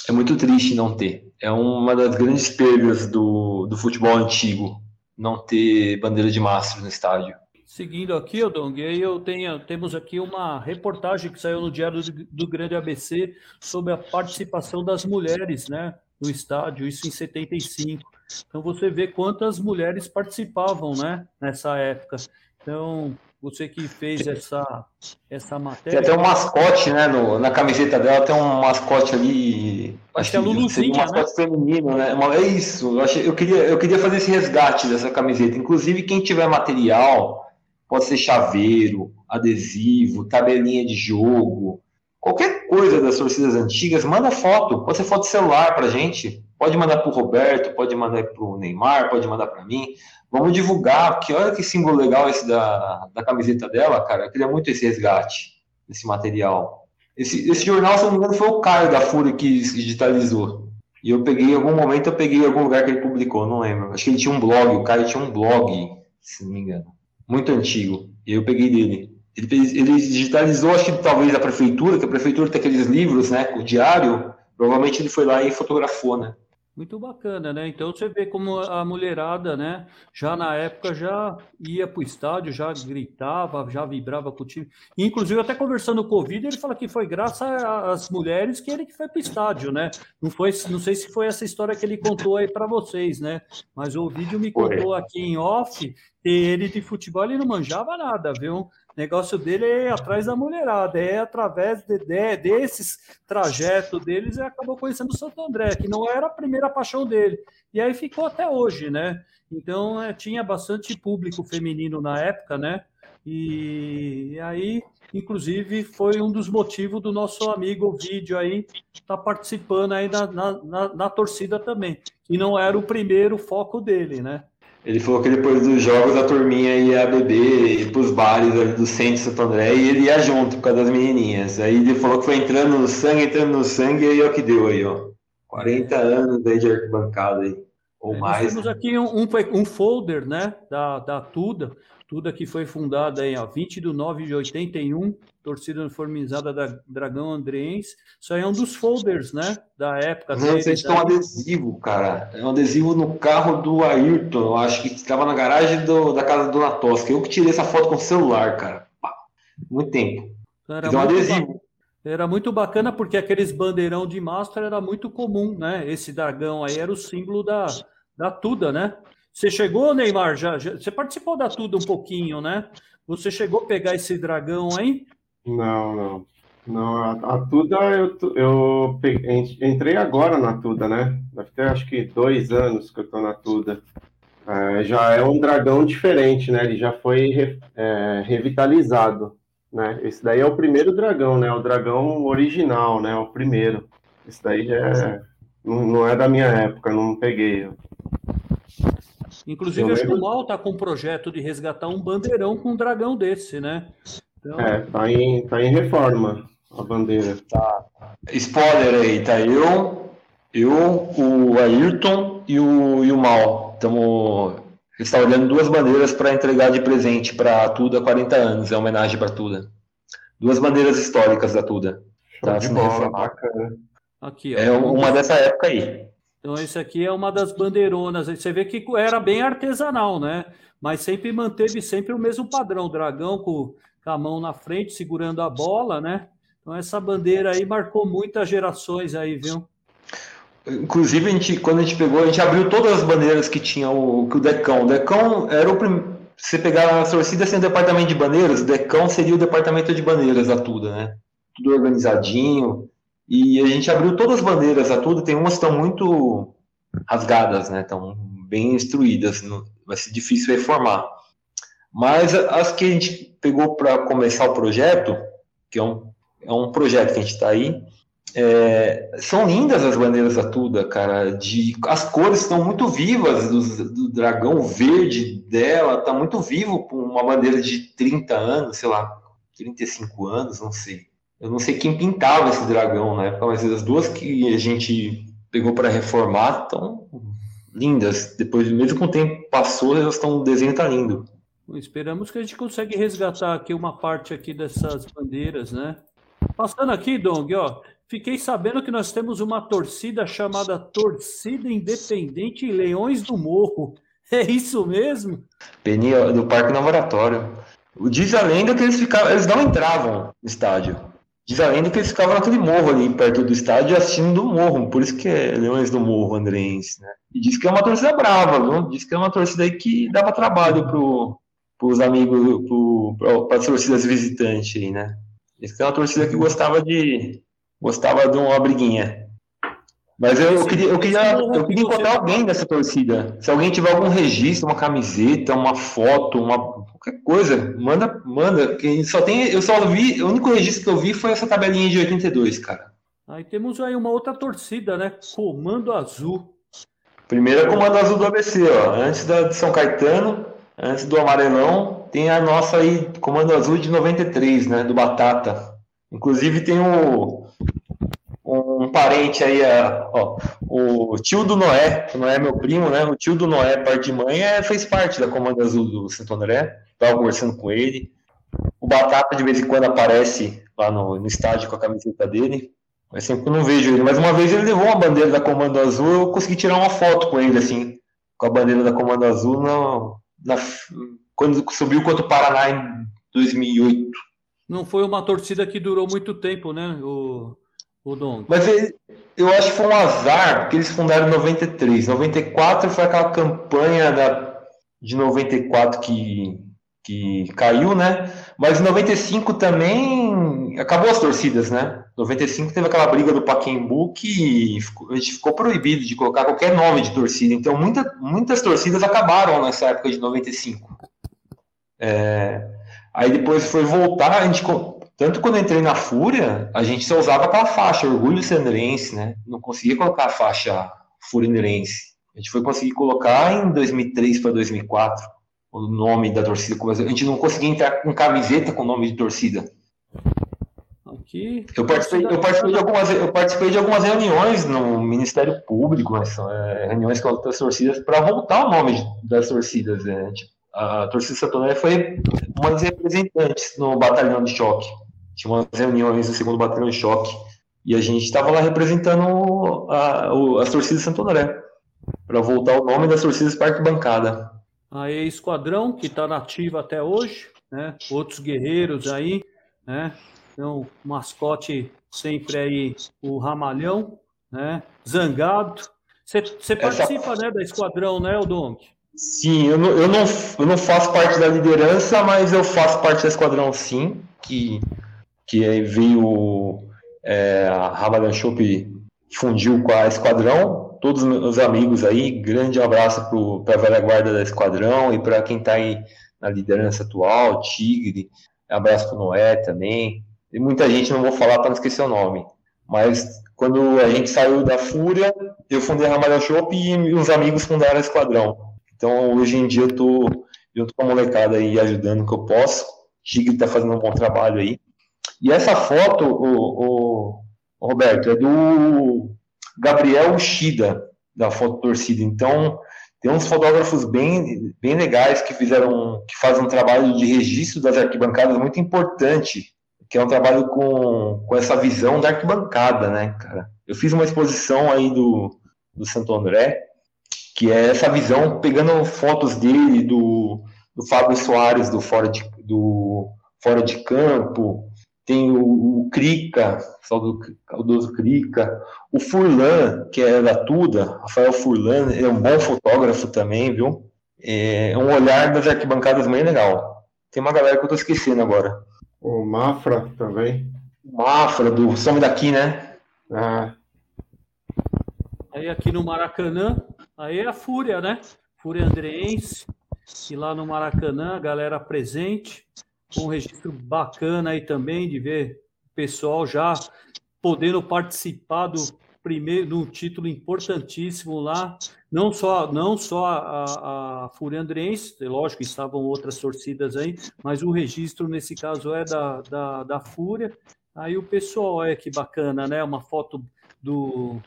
é muito triste não ter. É uma das grandes perdas do, do futebol antigo, não ter bandeira de Mastros no estádio. Seguindo aqui, eu tenho, temos aqui uma reportagem que saiu no Diário do Grande ABC sobre a participação das mulheres né, no estádio, isso em 75. Então você vê quantas mulheres participavam, né, nessa época. Então, você que fez essa, essa matéria. Tem até um mascote, né? No, na camiseta dela tem um mascote ali. Acho que é Luluzinha, um mascote né? feminino, né? É isso. Eu, achei, eu, queria, eu queria fazer esse resgate dessa camiseta. Inclusive, quem tiver material, pode ser chaveiro, adesivo, tabelinha de jogo, qualquer coisa das torcidas antigas, manda foto. Pode ser foto de celular pra gente. Pode mandar para o Roberto, pode mandar para o Neymar, pode mandar para mim. Vamos divulgar, porque olha que símbolo legal esse da, da camiseta dela, cara. Eu queria muito esse resgate, esse material. Esse, esse jornal, se não me engano, foi o Caio da Fúria que digitalizou. E eu peguei, em algum momento, eu peguei em algum lugar que ele publicou, não lembro. Acho que ele tinha um blog, o Caio tinha um blog, se não me engano. Muito antigo. E eu peguei dele. Ele, fez, ele digitalizou, acho que talvez a prefeitura, que a prefeitura tem aqueles livros, né, com o diário. Provavelmente ele foi lá e fotografou, né? Muito bacana, né? Então você vê como a mulherada, né? Já na época já ia para o estádio, já gritava, já vibrava com o time. Inclusive, até conversando com o Covid, ele fala que foi graças às mulheres que ele que foi para o estádio, né? Não, foi, não sei se foi essa história que ele contou aí para vocês, né? Mas o vídeo me contou aqui em off que ele de futebol ele não manjava nada, viu? negócio dele é atrás da mulherada, é através de, de, desses trajetos deles, ele acabou conhecendo o Santo André, que não era a primeira paixão dele. E aí ficou até hoje, né? Então é, tinha bastante público feminino na época, né? E, e aí, inclusive, foi um dos motivos do nosso amigo vídeo aí estar tá participando aí na, na, na, na torcida também. E não era o primeiro foco dele, né? Ele falou que depois dos jogos a turminha ia beber, ir pros bares ali do centro de Santo André e ele ia junto por causa das menininhas. Aí ele falou que foi entrando no sangue, entrando no sangue, e aí é o que deu aí, ó. 40 anos aí de arquibancada aí, ou é, mais. Nós temos aqui um, um, um folder, né, da, da Tuda, tudo aqui foi fundado em ó, 20 de 9 de 81, torcida uniformizada da Dragão Andreense. Isso aí é um dos folders, né? Da época. Não, vocês estão um adesivo, cara. É um adesivo no carro do Ayrton, eu acho que estava na garagem do, da casa do Dona Tosca. Eu que tirei essa foto com o celular, cara. Muito tempo. Era então, muito adesivo. Era muito bacana porque aqueles bandeirão de mastro era muito comum, né? Esse dragão aí era o símbolo da, da Tuda, né? Você chegou, Neymar? Já, já, você participou da Tuda um pouquinho, né? Você chegou a pegar esse dragão aí? Não, não. Não, a, a Tuda eu, eu peguei, entrei agora na Tuda, né? Deve ter acho que dois anos que eu tô na Tuda. É, já é um dragão diferente, né? Ele já foi re, é, revitalizado, né? Esse daí é o primeiro dragão, né? O dragão original, né? O primeiro. Esse daí já é, não, não é da minha época, não peguei. Inclusive, acho que o Mal está com um projeto de resgatar um bandeirão com um dragão desse, né? Então... É, tá em, tá em reforma a bandeira. Tá. Spoiler aí, tá eu, eu, o Ayrton e o, e o Mal. Estamos olhando duas bandeiras para entregar de presente para a Tuda 40 anos, é homenagem para Tuda. Duas bandeiras históricas da Tuda. Show tá, de bola, bacana. Aqui, ó. É uma dessa época aí. Então, esse aqui é uma das bandeironas. Você vê que era bem artesanal, né? Mas sempre manteve sempre o mesmo padrão. Dragão com, a mão na frente, segurando a bola, né? Então, essa bandeira aí marcou muitas gerações aí, viu? Inclusive, a gente, quando a gente pegou, a gente abriu todas as bandeiras que tinha o, que o Decão. O Decão era o primeiro. Você pegar a torcida sem o departamento de bandeiras, o Decão seria o departamento de bandeiras da Tuda, né? Tudo organizadinho. E a gente abriu todas as bandeiras a Tuda, tem umas que estão muito rasgadas, né? Estão bem instruídas, vai ser difícil reformar. Mas as que a gente pegou para começar o projeto, que é um, é um projeto que a gente está aí, é, são lindas as bandeiras da Tuda, cara. De, as cores estão muito vivas do, do dragão verde dela, tá muito vivo com uma bandeira de 30 anos, sei lá, 35 anos, não sei. Eu não sei quem pintava esse dragão na época, mas as duas que a gente pegou para reformar estão lindas. Depois, mesmo com o tempo passou, elas estão, o desenho tá lindo. Esperamos que a gente consiga resgatar aqui uma parte aqui dessas bandeiras, né? Passando aqui, Dong, ó, Fiquei sabendo que nós temos uma torcida chamada Torcida Independente Leões do Morro. *laughs* É isso mesmo? Peninha, do Parque Laboratório. Diz a lenda que eles ficavam, eles não entravam no estádio. Diz a lenda que eles ficavam naquele morro ali perto do estádio assistindo do morro. Por isso que é Leões do Morro, Andrense, né? E diz que é uma torcida brava, viu? Diz que é uma torcida aí que dava trabalho pro, pros amigos, pro, para as torcidas visitantes aí, né? Diz que é uma torcida que gostava de, gostava de uma briguinha. Mas eu, eu, queria, eu, queria, eu queria encontrar alguém dessa torcida. Se alguém tiver algum registro, uma camiseta, uma foto, uma qualquer coisa, manda, manda. Que só tem, eu só vi, o único registro que eu vi foi essa tabelinha de 82, cara. Aí temos aí uma outra torcida, né? Comando Azul. Primeiro é Comando Azul do ABC, ó. Antes da de São Caetano, antes do Amarelão, tem a nossa aí, Comando Azul de 93, né? Do Batata. Inclusive tem o um parente aí, ó, o tio do Noé, que não é meu primo, né? O tio do Noé, parte de mãe, é, fez parte da Comando Azul do Santo André. Estava conversando com ele. O Batata de vez em quando aparece lá no, no estádio com a camiseta dele. Mas sempre eu não vejo ele. Mas uma vez ele levou uma bandeira da Comando Azul, eu consegui tirar uma foto com ele, assim, com a bandeira da Comando Azul na, na quando subiu contra o Paraná em 2008. Não foi uma torcida que durou muito tempo, né? O o Dom. Mas ele, eu acho que foi um azar, porque eles fundaram em 93. 94 foi aquela campanha da, de 94 que, que caiu, né? Mas em 95 também acabou as torcidas, né? 95 teve aquela briga do Paquembu que a gente ficou proibido de colocar qualquer nome de torcida. Então muita, muitas torcidas acabaram nessa época de 95. É, aí depois foi voltar, a gente tanto quando entrei na Fúria, a gente só usava aquela faixa, Orgulho Sandrense, né? Não conseguia colocar a faixa Furinerense. A gente foi conseguir colocar em 2003 para 2004 o nome da torcida. A gente não conseguia entrar com camiseta com nome de torcida. Aqui, eu, participei, eu, participei de algumas, eu participei de algumas reuniões no Ministério Público, mas, é, reuniões com outras torcidas, para voltar o nome das torcidas. Né? Tipo, a torcida Santoné foi uma das representantes no batalhão de choque tinha umas reuniões do segundo batalhão de choque e a gente estava lá representando a, a, as torcidas Santo André para voltar o nome das torcidas para bancada. Aí Esquadrão que está nativa até hoje, né? Outros guerreiros aí, né? Então mascote sempre aí o Ramalhão, né? Zangado. Você participa, Essa... né, da Esquadrão, né, Odonk? Sim, eu não, eu, não, eu não faço parte da liderança, mas eu faço parte da Esquadrão, sim. Que que aí veio é, a Ramadan Shop fundiu com a Esquadrão. Todos os meus amigos aí, grande abraço para a velha guarda da Esquadrão e para quem está aí na liderança atual, Tigre, abraço para o Noé também. E muita gente, não vou falar para não esquecer o nome. Mas quando a gente saiu da Fúria, eu fundei a Ramalhão Shop e uns amigos fundaram a Esquadrão. Então hoje em dia eu tô junto com a molecada aí ajudando o que eu posso. Tigre está fazendo um bom trabalho aí. E essa foto, o, o Roberto, é do Gabriel Ushida, da foto torcida. Então, tem uns fotógrafos bem, bem legais que fizeram, que fazem um trabalho de registro das arquibancadas muito importante, que é um trabalho com, com essa visão da arquibancada, né, cara? Eu fiz uma exposição aí do, do Santo André, que é essa visão, pegando fotos dele, do, do Fábio Soares, do Fora de, do fora de Campo, tem o, o Crica, saudoso Crica, o Furlan, que é da Tuda, Rafael Furlan, é um bom fotógrafo também, viu? É um olhar das arquibancadas bem legal. Tem uma galera que eu tô esquecendo agora. O Mafra também. O Mafra, do Some Daqui, né? Ah. Aí aqui no Maracanã, aí é a Fúria, né? Fúria Andreense, e lá no Maracanã, a galera presente, um registro bacana aí também de ver o pessoal já podendo participar do primeiro, um título importantíssimo lá, não só não só a, a Fúria Andrense, é lógico, estavam outras torcidas aí, mas o registro nesse caso é da, da, da Fúria. Aí o pessoal, olha que bacana, né? Uma foto do,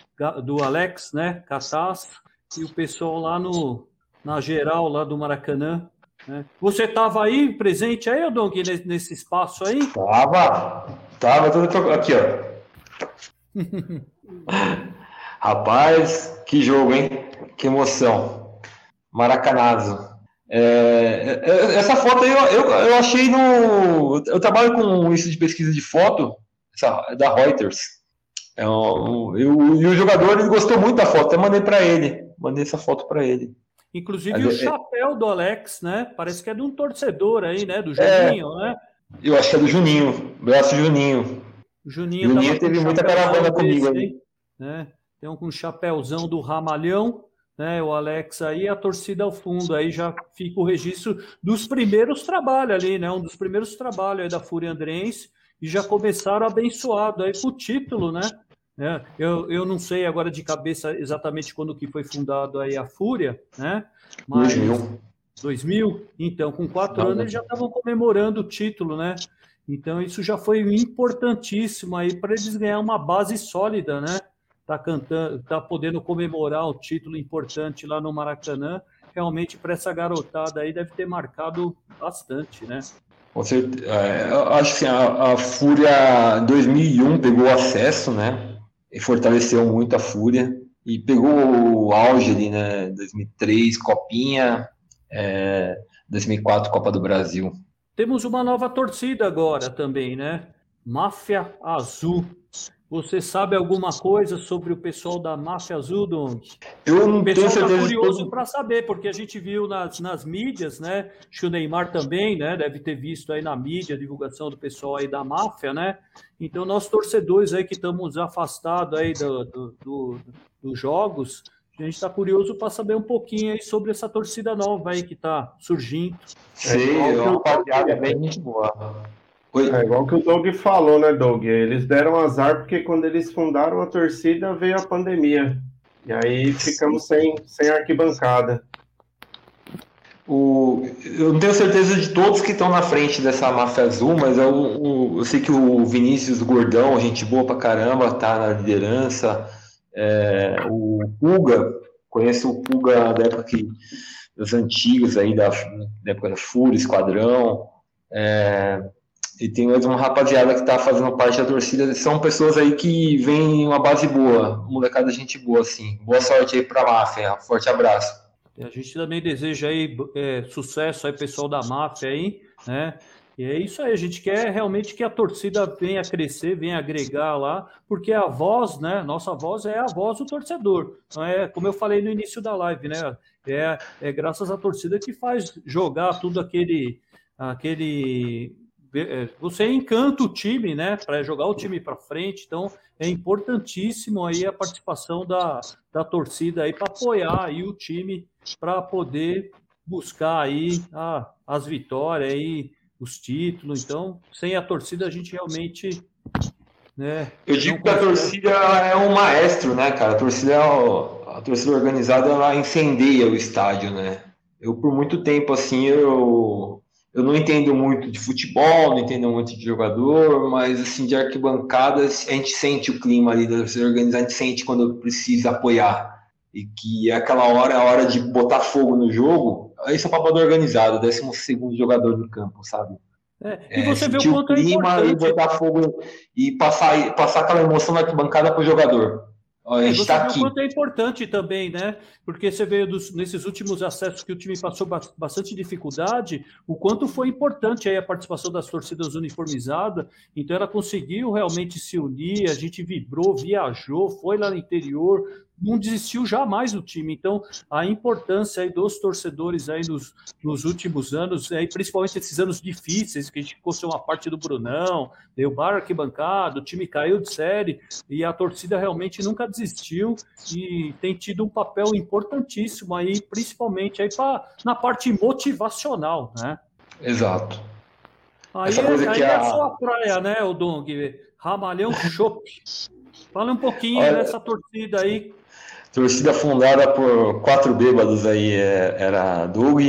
do Alex, né? Catas, e o pessoal lá no, na geral lá do Maracanã. Né? Você estava aí presente aí, Dong, nesse espaço aí? Tava, tava tudo aqui, ó. *laughs* Rapaz, que jogo, hein? Que emoção. Maracanazo. É, é, é, essa foto aí eu, eu, eu, achei no. Eu trabalho com isso de pesquisa de foto, essa, da Reuters. É, eu, eu, e o jogador ele gostou muito da foto, até mandei para ele. Mandei essa foto para ele. Inclusive Mas, o é, chapéu do Alex, né? Parece que é de um torcedor aí, né? Do Juninho, é, né? Eu acho que é do Juninho, braço Juninho. O Juninho, Juninho teve muita caravana comigo aí. Né? Tem um com um chapéuzão do Ramalhão, né? O Alex aí, a torcida ao fundo, aí já fica o registro dos primeiros trabalhos ali, né? Um dos primeiros trabalhos aí da Fúria Andrense, e já começaram abençoado aí com o título, né? É, eu, eu não sei agora de cabeça exatamente quando que foi fundado aí a Fúria, né? Mas 2000. 2000, então, com quatro não, anos eles já estavam comemorando o título, né? Então isso já foi importantíssimo aí para eles ganhar uma base sólida, né? Tá cantando, tá podendo comemorar o título importante lá no Maracanã. Realmente para essa garotada aí deve ter marcado bastante, né? Com certeza. É, acho que assim, a, a Fúria 2001 pegou acesso, né? E fortaleceu muito a Fúria e pegou o auge ali, né? 2003, Copinha, é, 2004, Copa do Brasil. Temos uma nova torcida agora também, né? Máfia Azul. Você sabe alguma coisa sobre o pessoal da Máfia Azul, Dong? Eu não tenho tá certeza. curioso para saber, porque a gente viu nas, nas mídias, né? Acho que o Neymar também, né? Deve ter visto aí na mídia a divulgação do pessoal aí da máfia, né? Então, nós torcedores aí que estamos afastados aí do, do, do, dos jogos, a gente está curioso para saber um pouquinho aí sobre essa torcida nova aí que está surgindo. Sim, é uma rapaziada bem gente boa. É igual que o Doug falou, né, Doug? Eles deram azar porque quando eles fundaram a torcida veio a pandemia. E aí ficamos sem, sem arquibancada. O, eu não tenho certeza de todos que estão na frente dessa máfia azul, mas eu, eu sei que o Vinícius Gordão, gente boa pra caramba, tá na liderança. É, o Puga, conheço o Puga da época que, das antigas aí, da, da época da Fúria, Esquadrão. É, e tem mais uma rapaziada que está fazendo parte da torcida. São pessoas aí que vêm uma base boa, molecada gente boa, assim. Boa sorte aí para a máfia. Forte abraço. A gente também deseja aí é, sucesso aí, pessoal da máfia aí, né? E é isso aí, a gente quer realmente que a torcida venha crescer, venha agregar lá, porque a voz, né? Nossa voz é a voz do torcedor. Então é como eu falei no início da live, né? É, é graças à torcida que faz jogar tudo aquele, aquele você encanta o time, né, para jogar o time para frente. Então, é importantíssimo aí a participação da, da torcida aí para apoiar aí o time para poder buscar aí a, as vitórias aí, os títulos. Então, sem a torcida a gente realmente né, Eu digo que a torcida é um maestro, né, cara? A torcida, é a torcida organizada ela incendeia o estádio, né? Eu por muito tempo assim eu eu não entendo muito de futebol, não entendo muito de jogador, mas assim, de arquibancadas, a gente sente o clima ali da ser organizada, a gente sente quando precisa apoiar. E que é aquela hora, a hora de botar fogo no jogo, esse é o papel do organizado, décimo segundo jogador do campo, sabe? É, e você é, vê o quanto é clima é e botar fogo e passar, passar aquela emoção na arquibancada para o jogador. A gente está aqui. O quanto é importante também, né? Porque você veio dos, nesses últimos acessos que o time passou bastante dificuldade, o quanto foi importante aí a participação das torcidas uniformizadas. Então ela conseguiu realmente se unir, a gente vibrou, viajou, foi lá no interior, não desistiu jamais do time. Então, a importância aí dos torcedores aí nos, nos últimos anos, aí, principalmente esses anos difíceis, que a gente ficou sem uma parte do Brunão, deu bar arquibancado, o time caiu de série, e a torcida realmente nunca desistiu e tem tido um papel importantíssimo aí, principalmente aí pra, na parte motivacional, né? Exato. Aí, Essa coisa é, que aí é a... é a praia, né, o Dong? Ramalhão Chopp. Fala um pouquinho Olha, dessa torcida aí Torcida fundada por quatro bêbados aí, é, era Doug,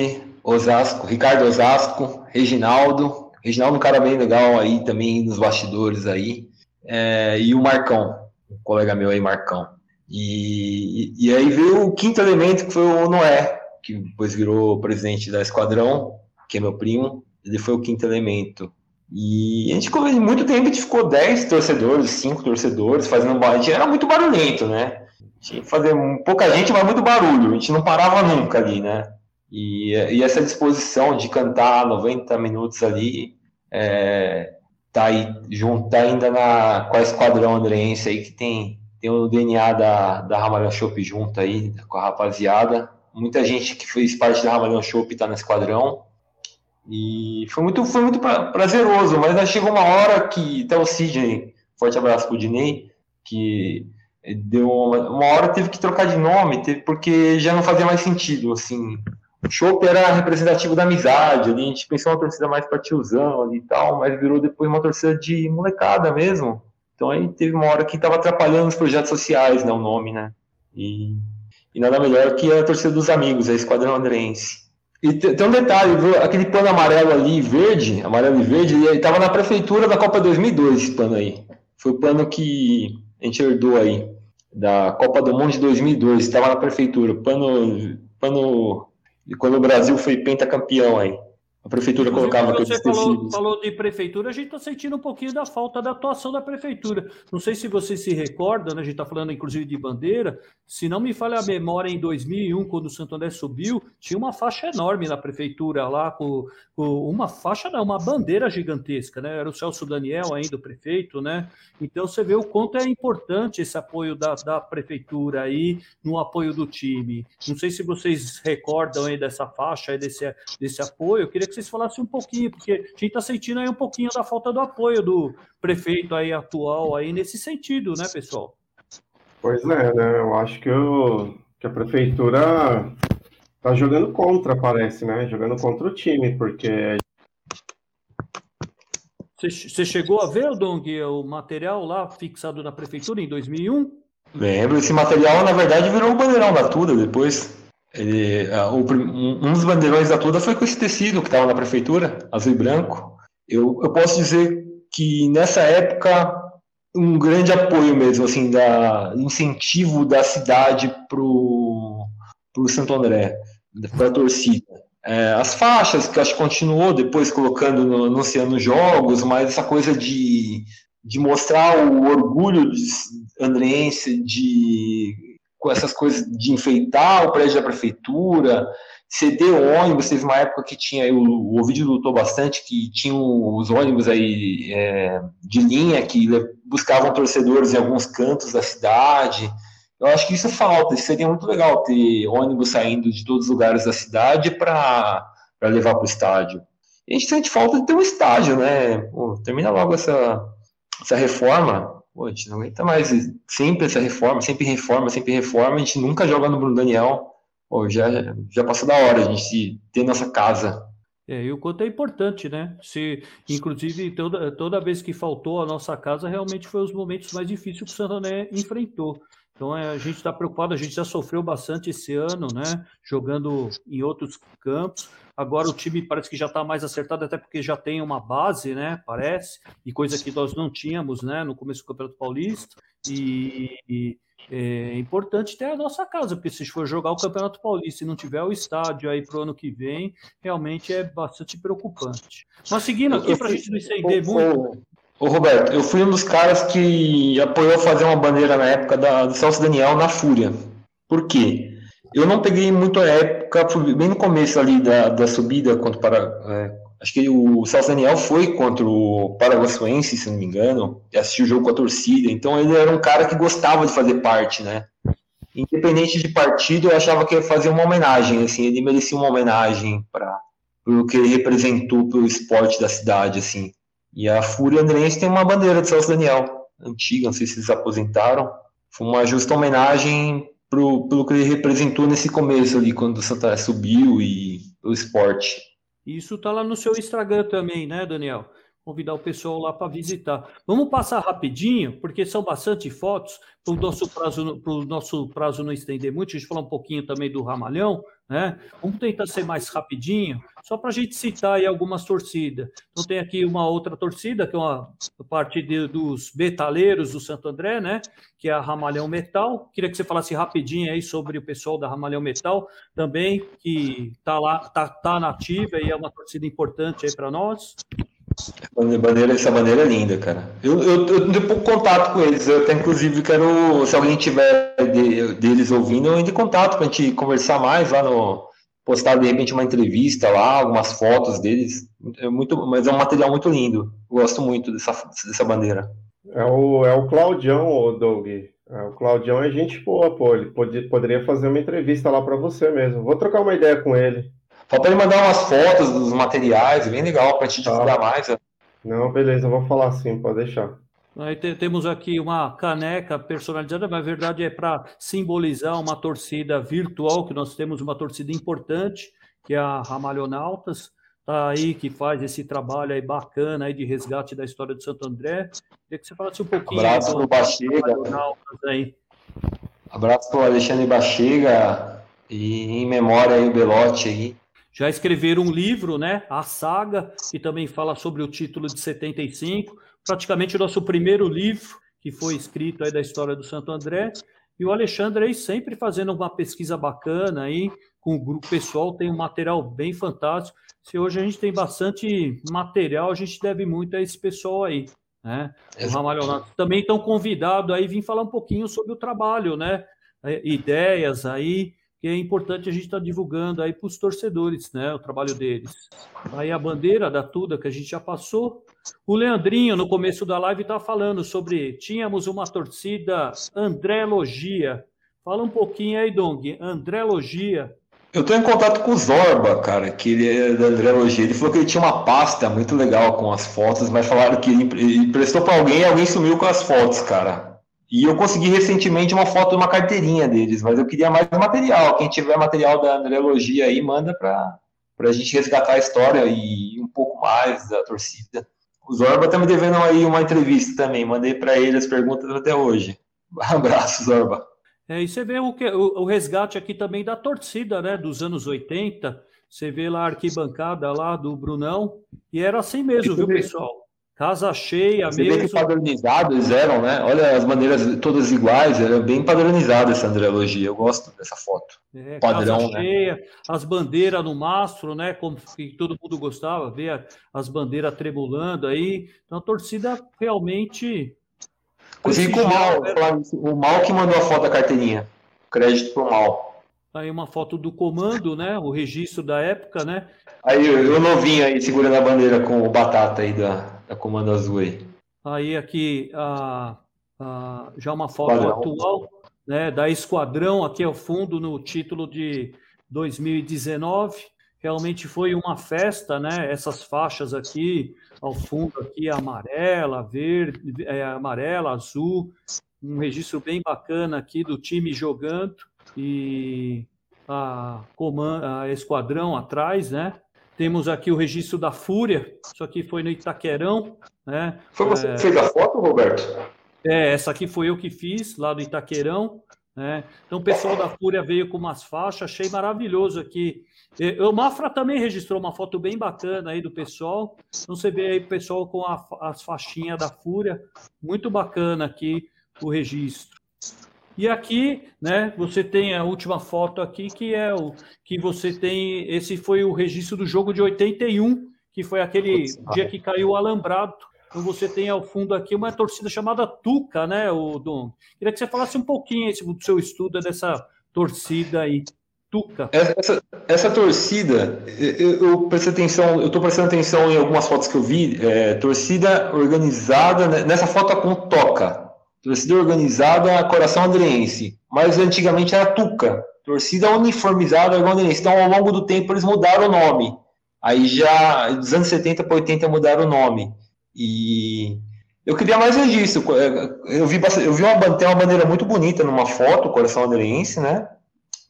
Osasco, Ricardo Osasco, Reginaldo, Reginaldo é um cara bem legal aí também nos bastidores aí, é, e o Marcão, um colega meu aí, Marcão. E, e, e, aí veio o quinto elemento, que foi o Noé, que depois virou presidente da Esquadrão, que é meu primo, ele foi o quinto elemento. E a gente ficou muito tempo, a gente ficou 10 torcedores, 5 torcedores, fazendo gente era muito barulhento, né? Tinha que fazer pouca gente, mas muito barulho. A gente não parava nunca ali, né? E, e essa disposição de cantar 90 minutos ali, é, tá aí junto, tá ainda na, com a Esquadrão Andrense aí, que tem, tem o DNA da, da Ramalhão Shop junto aí, com a rapaziada. Muita gente que fez parte da Ramalhão Shop tá na Esquadrão. E foi muito, foi muito prazeroso, mas chegou uma hora que até o Sidney, forte abraço pro Dinei, que deu uma, uma, hora teve que trocar de nome, teve, porque já não fazia mais sentido, assim. O Chopp era representativo da amizade, ali, a gente pensou uma torcida mais para tiozão ali e tal, mas virou depois uma torcida de molecada mesmo. Então aí teve uma hora que estava atrapalhando os projetos sociais, né, o nome, né? E, e nada melhor que a torcida dos amigos, a Esquadrão Andrense. E tem um detalhe, aquele pano amarelo ali, verde, amarelo e verde, ele estava na prefeitura da Copa 2002, esse pano aí. Foi o pano que a gente herdou aí, da Copa do Mundo de 2002, estava na prefeitura, pano, pano, quando o Brasil foi pentacampeão aí. A prefeitura colocava aqueles você falou, falou, de prefeitura, a gente está sentindo um pouquinho da falta da atuação da prefeitura. Não sei se você se recorda, né, a gente está falando inclusive de bandeira, se não me falha a memória, em 2001, quando o Santo André subiu, tinha uma faixa enorme na prefeitura lá, com, com uma faixa, não, uma bandeira gigantesca, né? Era o Celso Daniel ainda, o prefeito, né? Então você vê o quanto é importante esse apoio da, da prefeitura aí no apoio do time. Não sei se vocês recordam aí dessa faixa, aí desse, desse apoio, eu queria que vocês falassem um pouquinho, porque a gente está sentindo aí um pouquinho da falta do apoio do prefeito aí atual aí nesse sentido, né, pessoal? Pois é, né? Eu acho que, o, que a prefeitura está jogando contra, parece, né? Jogando contra o time, porque. Você chegou a ver, Dong, o material lá fixado na prefeitura em 2001? Lembro, esse material, na verdade, virou o bandeirão da Tuda depois. Ele, um dos bandeirões da Tuda foi com esse tecido que estava na prefeitura, azul e branco. Eu, eu posso dizer que nessa época um grande apoio mesmo, assim, da incentivo da cidade pro pro Santo André, para a torcida. É, as faixas que acho que continuou depois colocando no, anunciando jogos, mas essa coisa de, de mostrar o orgulho de andrense de com essas coisas de enfeitar o prédio da prefeitura, ceder ônibus, teve uma época que tinha, o, o Ovidio lutou bastante, que tinha os ônibus aí é, de linha que buscavam torcedores em alguns cantos da cidade. Eu acho que isso falta, isso seria muito legal ter ônibus saindo de todos os lugares da cidade para levar para o estádio. E a gente sente falta de ter um estádio, né? Pô, termina logo essa, essa reforma, Pô, a gente não aguenta mais sempre essa reforma, sempre reforma, sempre reforma, a gente nunca joga no Bruno Daniel. Pô, já, já passou da hora a gente ter nossa casa. É, e o quanto é importante, né? Se, inclusive, toda, toda vez que faltou a nossa casa, realmente foi os momentos mais difíceis que o Santané enfrentou. Então é, a gente está preocupado, a gente já sofreu bastante esse ano, né? Jogando em outros campos. Agora o time parece que já está mais acertado, até porque já tem uma base, né? Parece, e coisa que nós não tínhamos, né? No começo do Campeonato Paulista. E, e é importante ter a nossa casa, porque se for jogar o Campeonato Paulista e não tiver o estádio aí para o ano que vem, realmente é bastante preocupante. Mas seguindo aqui, para a gente não estender muito. Ô Roberto, eu fui um dos caras que apoiou fazer uma bandeira na época da, do Celso Daniel na Fúria. Por quê? Eu não peguei muito a época, bem no começo ali da, da subida contra para, é, acho que o Celso Daniel foi contra o Paraguaçuense, se não me engano, e assistiu o jogo com a torcida. Então ele era um cara que gostava de fazer parte, né? Independente de partido, eu achava que ia fazer uma homenagem, assim, ele merecia uma homenagem para o que ele representou pelo esporte da cidade, assim. E a Fúria Andrense tem uma bandeira de Celso Daniel, antiga, não sei se eles aposentaram. Foi uma justa homenagem pro, pelo que ele representou nesse começo ali, quando o Santa subiu e o esporte. Isso está lá no seu Instagram também, né, Daniel? Convidar o pessoal lá para visitar. Vamos passar rapidinho, porque são bastante fotos, para o nosso prazo, nosso prazo não estender muito, a gente falar um pouquinho também do Ramalhão, né? Vamos tentar ser mais rapidinho, só para a gente citar aí algumas torcidas. Então tem aqui uma outra torcida, que é uma parte de, dos betaleiros do Santo André, né? Que é a Ramalhão Metal. Queria que você falasse rapidinho aí sobre o pessoal da Ramalhão Metal também, que está lá, tá, tá nativa e é uma torcida importante aí para nós. Bandeira, essa bandeira é linda, cara. Eu, eu, eu tenho pouco contato com eles. Eu até, inclusive, quero, se alguém tiver de, deles ouvindo, eu entre em contato para a gente conversar mais lá no. Postar de repente uma entrevista lá, algumas fotos deles. É muito, mas é um material muito lindo. Eu gosto muito dessa, dessa bandeira. É o, é o Claudião, Doug. É, o Claudião é gente boa, pô. Ele pode, poderia fazer uma entrevista lá para você mesmo. Vou trocar uma ideia com ele. Falta ele mandar umas fotos dos materiais, bem legal, para a gente divulgar tá. mais. Não, beleza, eu vou falar sim, pode deixar. Aí temos aqui uma caneca personalizada, mas na verdade é para simbolizar uma torcida virtual, que nós temos uma torcida importante, que é a Ramalhonautas, tá aí que faz esse trabalho aí bacana aí de resgate da história do Santo André. Queria que você falasse um pouquinho. Abraço para o Bachega. Aí. Abraço para o Alexandre Bachega e em memória aí o Belote aí. Já escreveram um livro, né? A Saga, que também fala sobre o título de 75, praticamente o nosso primeiro livro que foi escrito aí da história do Santo André. E o Alexandre aí sempre fazendo uma pesquisa bacana aí, com o grupo pessoal, tem um material bem fantástico. Se hoje a gente tem bastante material, a gente deve muito a esse pessoal aí. Né? O Ramalhonato também estão convidados aí vir falar um pouquinho sobre o trabalho, né? É, ideias aí, que é importante a gente estar tá divulgando aí para os torcedores, né, o trabalho deles. Aí a bandeira da Tuda que a gente já passou. O Leandrinho, no começo da live, estava falando sobre tínhamos uma torcida André Logia. Fala um pouquinho aí, Dong. André Logia. Eu estou em contato com o Zorba, cara, que ele é da André Logia. Ele falou que ele tinha uma pasta muito legal com as fotos, mas falaram que ele emprestou para alguém e alguém sumiu com as fotos, cara. E eu consegui recentemente uma foto de uma carteirinha deles, mas eu queria mais material. Quem tiver material da Andreologia aí, manda para a gente resgatar a história e um pouco mais da torcida. O Zorba está me devendo aí uma entrevista também, mandei para ele as perguntas até hoje. Um *laughs* abraço, Zorba. É, e você vê o, que, o, o, resgate aqui também da torcida, né, dos anos 80. Você vê lá a arquibancada lá do Brunão, e era assim mesmo, viu, pessoal? Casa cheia Você mesmo. Vê que padronizados eram, né? Olha as maneiras todas iguais, era bem padronizada essa andreologia. Eu gosto dessa foto. É, Padrão, casa né? cheia, as bandeiras no mastro, né? Como que todo mundo gostava, ver as bandeiras tremulando aí. Então a torcida realmente. Consegui com o mal, né? o mal que mandou a foto da carteirinha. Crédito pro mal. Aí uma foto do comando, né? O registro da época, né? Aí o novinho aí segurando a bandeira com o batata aí da, da Comando Azul aí. Aí aqui a, a, já uma foto Padrão. atual né, da Esquadrão aqui ao fundo no título de 2019. Realmente foi uma festa, né? Essas faixas aqui ao fundo aqui amarela, verde, é, amarela, azul, um registro bem bacana aqui do time jogando e a, comando, a esquadrão atrás, né? Temos aqui o registro da Fúria, isso aqui foi no Itaquerão. Né? Foi você é... que fez a foto, Roberto? É, essa aqui foi eu que fiz, lá do Itaquerão. Né? Então o pessoal da Fúria veio com umas faixas, achei maravilhoso aqui. O Mafra também registrou uma foto bem bacana aí do pessoal. Então você vê aí o pessoal com a, as faixinhas da Fúria, muito bacana aqui o registro. E aqui, né, você tem a última foto aqui, que é o que você tem. Esse foi o registro do jogo de 81, que foi aquele dia que caiu o alambrado. Então você tem ao fundo aqui uma torcida chamada Tuca, né, o Dom? Queria que você falasse um pouquinho do seu estudo dessa torcida aí. Tuca. Essa, essa torcida, eu, eu prestei atenção, eu estou prestando atenção em algumas fotos que eu vi, é, torcida organizada, né, nessa foto com Toca, torcida organizada Coração Andreense, mas antigamente era Tuca, torcida uniformizada Andreense, então ao longo do tempo eles mudaram o nome, aí já dos anos 70 para 80 mudaram o nome, e eu queria mais registro, eu vi, eu vi uma, tem uma bandeira muito bonita numa foto, Coração Andreense, né,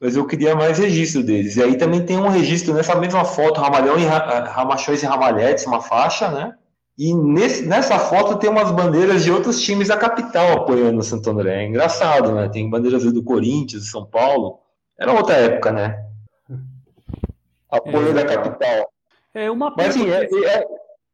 mas eu queria mais registro deles. E aí também tem um registro nessa mesma foto, Ramalhão e Ramachões e Ramalhetes, uma faixa, né? E nesse, nessa foto tem umas bandeiras de outros times da capital apoiando o Santo André. É engraçado, né? Tem bandeiras do Corinthians, de São Paulo. Era outra época, né? Apoio é, da capital. É uma pena. Mas, assim, é, é...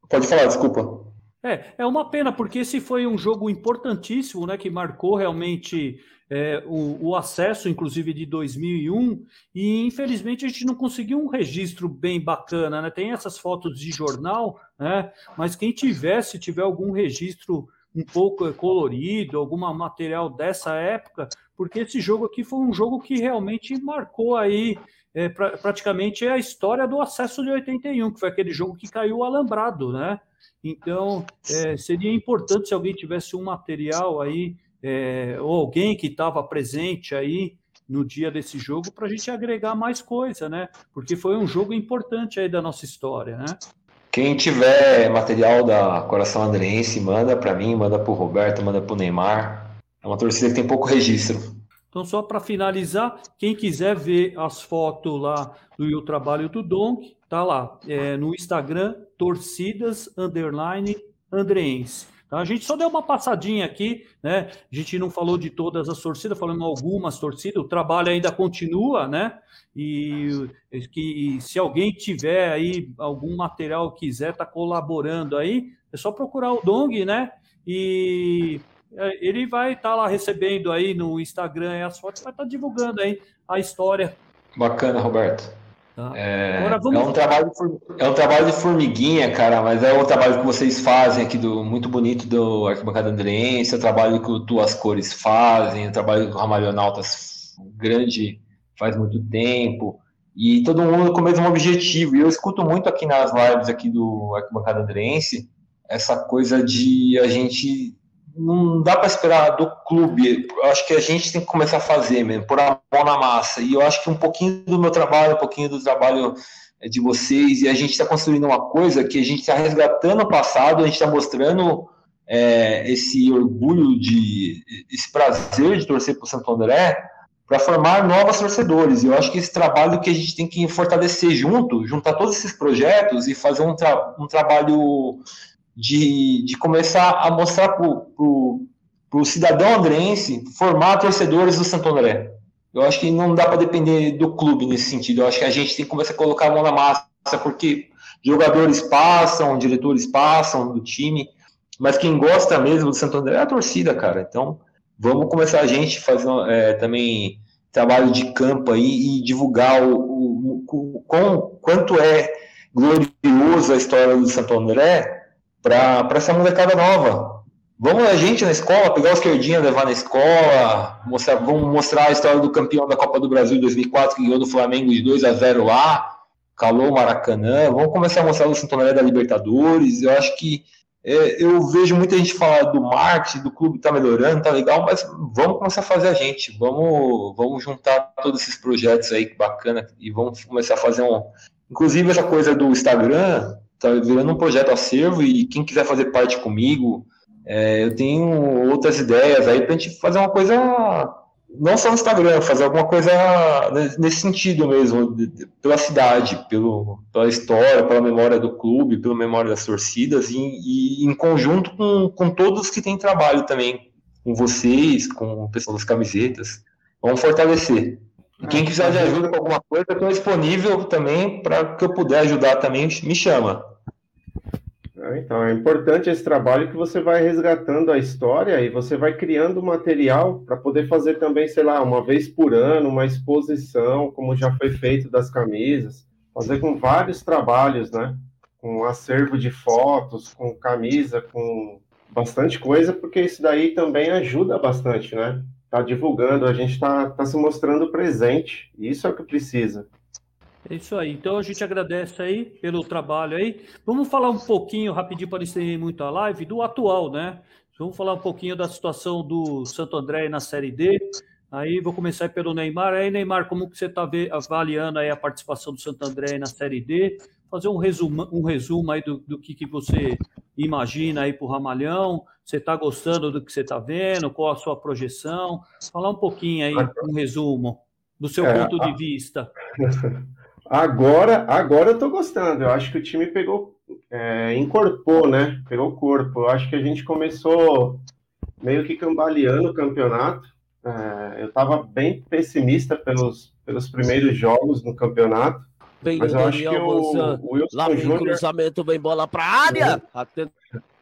Pode falar, desculpa. É, é uma pena, porque esse foi um jogo importantíssimo, né? Que marcou realmente é, o, o, acesso, inclusive, de 2001, e infelizmente a gente não conseguiu um registro bem bacana, né? Tem essas fotos de jornal, né? Mas quem tivesse, tiver algum registro um pouco colorido, algum material dessa época, porque esse jogo aqui foi um jogo que realmente marcou aí é, pra, praticamente a história do acesso de 81, que foi aquele jogo que caiu alambrado, né? Então, é, seria importante se alguém tivesse um material aí é, ou alguém que estava presente aí no dia desse jogo para a gente agregar mais coisa, né? Porque foi um jogo importante aí da nossa história, né? Quem tiver material da Coração Andrense, manda para mim, manda para o Roberto, manda para o Neymar. É uma torcida que tem pouco registro. Então, só para finalizar, quem quiser ver as fotos lá do trabalho do Donk, tá lá é, no Instagram, torcidas underline andreense. A gente só deu uma passadinha aqui, né? A gente não falou de todas as torcidas, falando algumas torcidas, o trabalho ainda continua, né? E que se alguém tiver aí algum material quiser tá colaborando aí, é só procurar o Dong, né? E é, ele vai estar tá lá recebendo aí no Instagram as fotos, vai estar tá divulgando aí a história. Bacana, Roberto. Tá. É, Agora vamos... é, um trabalho, é um trabalho de formiguinha, cara, mas é o trabalho que vocês fazem aqui, do muito bonito do Arquibancada Andrense, é o trabalho que o Duas Cores fazem, é o trabalho que o Ramalhonautas grande faz muito tempo, e todo mundo com o mesmo objetivo. E eu escuto muito aqui nas lives aqui do Arquibancada Andrense essa coisa de a gente não dá para esperar do clube. Acho que a gente tem que começar a fazer mesmo, pôr a mão na massa. E eu acho que um pouquinho do meu trabalho, um pouquinho do trabalho é, de vocês, e a gente está construindo uma coisa que a gente está resgatando o passado, a gente está mostrando é, esse orgulho de esse prazer de torcer para o Santo André para formar novos torcedores. Eu acho que esse trabalho que a gente tem que fortalecer junto, juntar todos esses projetos e fazer um, tra um trabalho de, de começar a mostrar para o cidadão andrense formar torcedores do Santo André. Eu acho que não dá para depender do clube nesse sentido. Eu acho que a gente tem que começar a colocar a mão na massa, porque jogadores passam, diretores passam do time, mas quem gosta mesmo do Santo André é a torcida, cara. Então, vamos começar a gente fazer é, também trabalho de campo aí e divulgar o, o, o, o quanto é glorioso a história do Santo André para essa molecada nova. Vamos a gente na escola, pegar o esquerdinha, levar na escola, mostrar, vamos mostrar a história do campeão da Copa do Brasil 2004, que ganhou do Flamengo de 2 a 0 lá, calou o Maracanã, vamos começar a mostrar o Santo da Libertadores, eu acho que é, eu vejo muita gente falar do marketing, do clube tá melhorando, tá legal, mas vamos começar a fazer a gente, vamos, vamos juntar todos esses projetos aí, que bacana, e vamos começar a fazer um... Inclusive essa coisa do Instagram, tá virando um projeto acervo e quem quiser fazer parte comigo, é, eu tenho outras ideias aí para a gente fazer uma coisa, não só no Instagram, fazer alguma coisa nesse sentido mesmo, pela cidade, pelo, pela história, pela memória do clube, pela memória das torcidas e, e em conjunto com, com todos que têm trabalho também, com vocês, com o pessoal das camisetas. Vamos fortalecer. E quem quiser de ajuda com alguma coisa, estou disponível também para que eu puder ajudar também, me chama. É, então, é importante esse trabalho que você vai resgatando a história e você vai criando material para poder fazer também, sei lá, uma vez por ano, uma exposição, como já foi feito das camisas, fazer com vários trabalhos, né? com um acervo de fotos, com camisa, com bastante coisa, porque isso daí também ajuda bastante, né? Tá divulgando, a gente está tá se mostrando presente, isso é o que precisa. É isso aí. Então a gente agradece aí pelo trabalho aí. Vamos falar um pouquinho, rapidinho, para não estender muito a live, do atual, né? Vamos falar um pouquinho da situação do Santo André na Série D. Aí vou começar pelo Neymar. Aí, Neymar, como que você está avaliando aí a participação do Santo André na Série D? Fazer um resumo, um resumo aí do, do que, que você imagina aí para o Ramalhão. Você está gostando do que você está vendo? Qual a sua projeção? Falar um pouquinho aí, um resumo do seu é, ponto de vista. *laughs* Agora, agora eu tô gostando. Eu acho que o time pegou, é, incorporou, né? Pegou corpo. Eu acho que a gente começou meio que cambaleando o campeonato. É, eu estava bem pessimista pelos, pelos primeiros jogos no campeonato. Bem, mas o Wilson lá Júnior... cruzamento, vem bola para a área!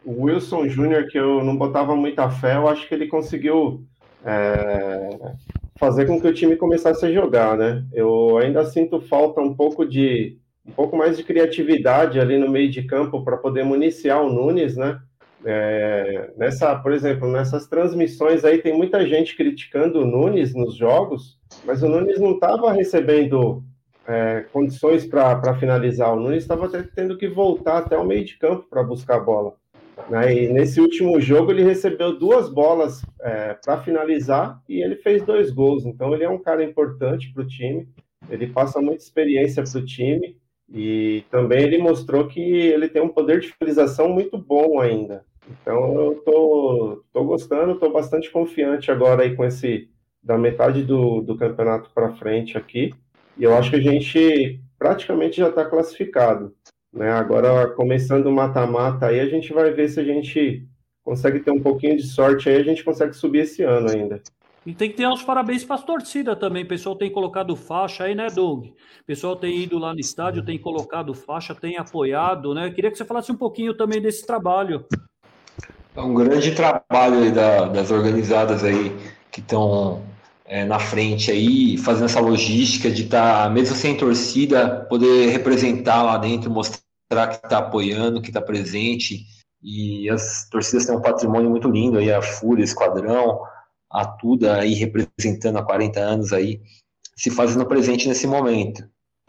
O Wilson Júnior, que eu não botava muita fé, eu acho que ele conseguiu é, fazer com que o time começasse a jogar, né? Eu ainda sinto falta um pouco de um pouco mais de criatividade ali no meio de campo para poder municiar o Nunes, né? É, nessa, por exemplo, nessas transmissões aí tem muita gente criticando o Nunes nos jogos, mas o Nunes não estava recebendo é, condições para finalizar. O Nunes estava tendo que voltar até o meio de campo para buscar a bola. Né? E nesse último jogo ele recebeu duas bolas é, para finalizar e ele fez dois gols. Então ele é um cara importante para o time. Ele passa muita experiência para o time e também ele mostrou que ele tem um poder de finalização muito bom ainda. Então eu tô, tô gostando, tô bastante confiante agora aí com esse da metade do, do campeonato para frente aqui. E eu acho que a gente praticamente já está classificado. Né? Agora, começando o mata-mata, aí a gente vai ver se a gente consegue ter um pouquinho de sorte aí, a gente consegue subir esse ano ainda. E tem que ter os parabéns para as torcidas também. O pessoal tem colocado faixa aí, né, Doug? O pessoal tem ido lá no estádio, tem colocado faixa, tem apoiado, né? Eu queria que você falasse um pouquinho também desse trabalho. É um grande trabalho aí da, das organizadas aí que estão é, na frente aí, fazendo essa logística de estar, tá, mesmo sem torcida, poder representar lá dentro, mostrar que está apoiando, que está presente. E as torcidas têm um patrimônio muito lindo aí, a Fúria, Esquadrão, a Tuda aí representando há 40 anos aí, se fazendo presente nesse momento.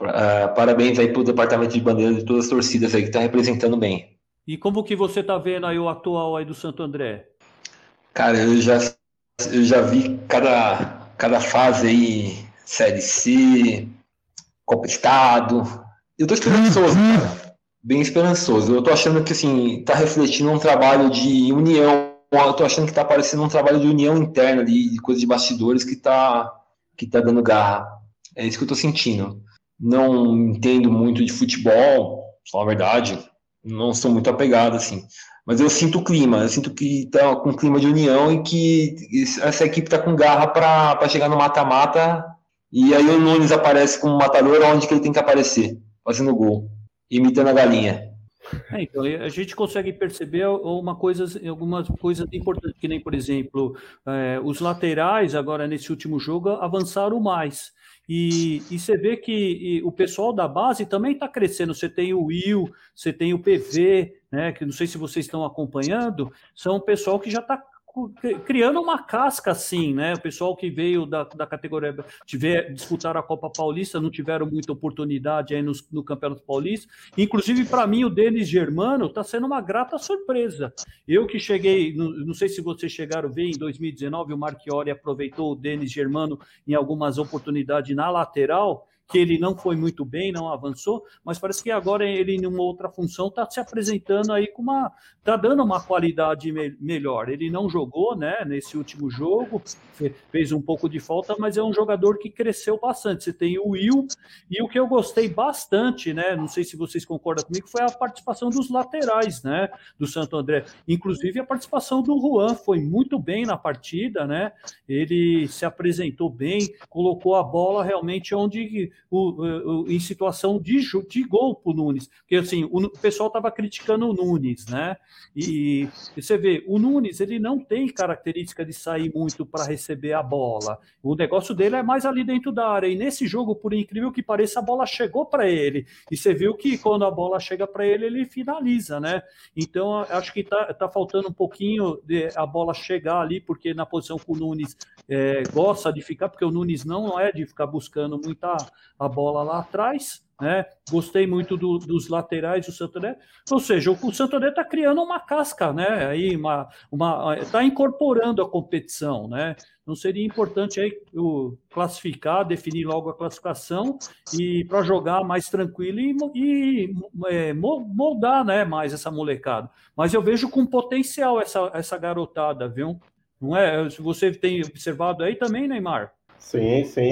Uh, parabéns aí para o departamento de bandeira de todas as torcidas aí que está representando bem. E como que você está vendo aí o atual aí do Santo André? Cara, eu já, eu já vi cada, cada fase aí, Série C, Copa Estado. Eu tô esperançoso, cara bem esperançoso. Eu tô achando que, assim, tá refletindo um trabalho de união. Eu tô achando que tá parecendo um trabalho de união interna, de, de coisa de bastidores que tá, que tá dando garra. É isso que eu tô sentindo. Não entendo muito de futebol, só a verdade. Não sou muito apegado, assim. Mas eu sinto o clima, eu sinto que tá com um clima de união e que essa equipe tá com garra para chegar no mata-mata. E aí o Nunes aparece como matador onde que ele tem que aparecer, fazendo gol imitando a galinha. É, então, a gente consegue perceber uma coisa, algumas coisas importantes, que nem, por exemplo, é, os laterais, agora nesse último jogo, avançaram mais. E, e você vê que o pessoal da base também está crescendo. Você tem o Will, você tem o PV, né, que não sei se vocês estão acompanhando, são o pessoal que já está criando uma casca assim, né? O pessoal que veio da, da categoria tiver disputar a Copa Paulista não tiveram muita oportunidade aí no, no Campeonato Paulista. Inclusive, para mim, o Denis Germano está sendo uma grata surpresa. Eu que cheguei, não, não, sei se vocês chegaram a ver, em 2019 o Marchiori aproveitou o Denis Germano em algumas oportunidades na lateral que ele não foi muito bem, não avançou, mas parece que agora ele, em uma outra função, está se apresentando aí com uma. está dando uma qualidade me melhor. Ele não jogou né, nesse último jogo, fez um pouco de falta, mas é um jogador que cresceu bastante. Você tem o Will, e o que eu gostei bastante, né? Não sei se vocês concordam comigo, foi a participação dos laterais, né? Do Santo André. Inclusive a participação do Juan foi muito bem na partida, né? Ele se apresentou bem, colocou a bola realmente onde o, o, em situação de, de gol para o Nunes. Porque assim, o, pessoal estava criticando o Nunes, né? E, e, você vê, o Nunes ele não tem característica de sair muito para receber a bola. O negócio dele é mais ali dentro da área. E nesse jogo, por incrível que pareça, a bola chegou para ele. E você viu que quando a bola chega para ele, ele finaliza, né? Então, acho que está tá faltando um pouquinho de a bola chegar ali, porque na posição que o Nunes é, gosta de ficar, porque o Nunes não é de ficar buscando muita a bola lá atrás. Né? Gostei muito do, dos laterais do Santo André. Ou seja, o, o Santo André está criando uma casca, né? Aí uma, uma está incorporando a competição, né? Não seria importante aí o, classificar, definir logo a classificação e para jogar mais tranquilo e, e é, moldar, né? Mais essa molecada. Mas eu vejo com potencial essa, essa garotada, viu? Não é? Se você tem observado aí também, Neymar. Sim, sim.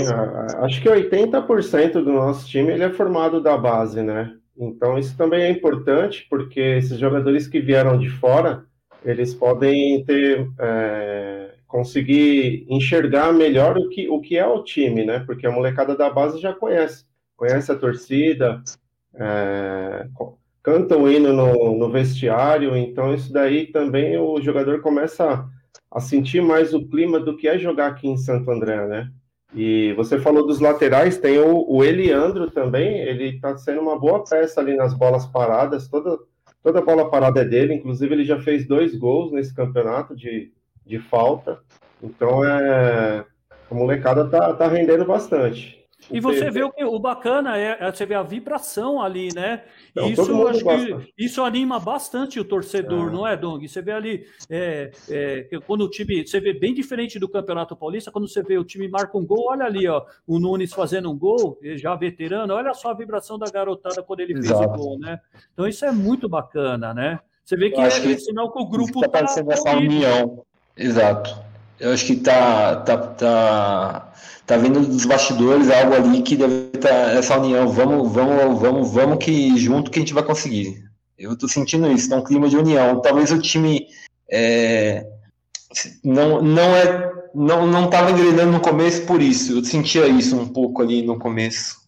Acho que 80% do nosso time ele é formado da base, né? Então isso também é importante, porque esses jogadores que vieram de fora, eles podem ter é, conseguir enxergar melhor o que, o que é o time, né? Porque a molecada da base já conhece, conhece a torcida, é, canta o hino no, no vestiário, então isso daí também o jogador começa a, a sentir mais o clima do que é jogar aqui em Santo André, né? E você falou dos laterais, tem o, o Eliandro também, ele está sendo uma boa peça ali nas bolas paradas, toda, toda bola parada é dele, inclusive ele já fez dois gols nesse campeonato de, de falta, então é, a molecada tá, tá rendendo bastante. E você vê o que o bacana é, é, você vê a vibração ali, né? Não, isso acho que isso anima bastante o torcedor, é. não é, Dong? Você vê ali é, é, quando o time, você vê bem diferente do Campeonato Paulista, quando você vê o time marca um gol, olha ali, ó, o Nunes fazendo um gol, já veterano, olha só a vibração da garotada quando ele Exato. fez o gol, né? Então isso é muito bacana, né? Você vê que é, que sinal que o grupo está parecendo tá essa união. Exato. Eu acho que tá, tá, tá, tá vindo dos bastidores algo ali que deve estar tá essa união. Vamos, vamos, vamos, vamos que junto que a gente vai conseguir. Eu tô sentindo isso, tá um clima de união. Talvez o time é, não, não é não não estava engrenando no começo por isso. Eu sentia isso um pouco ali no começo.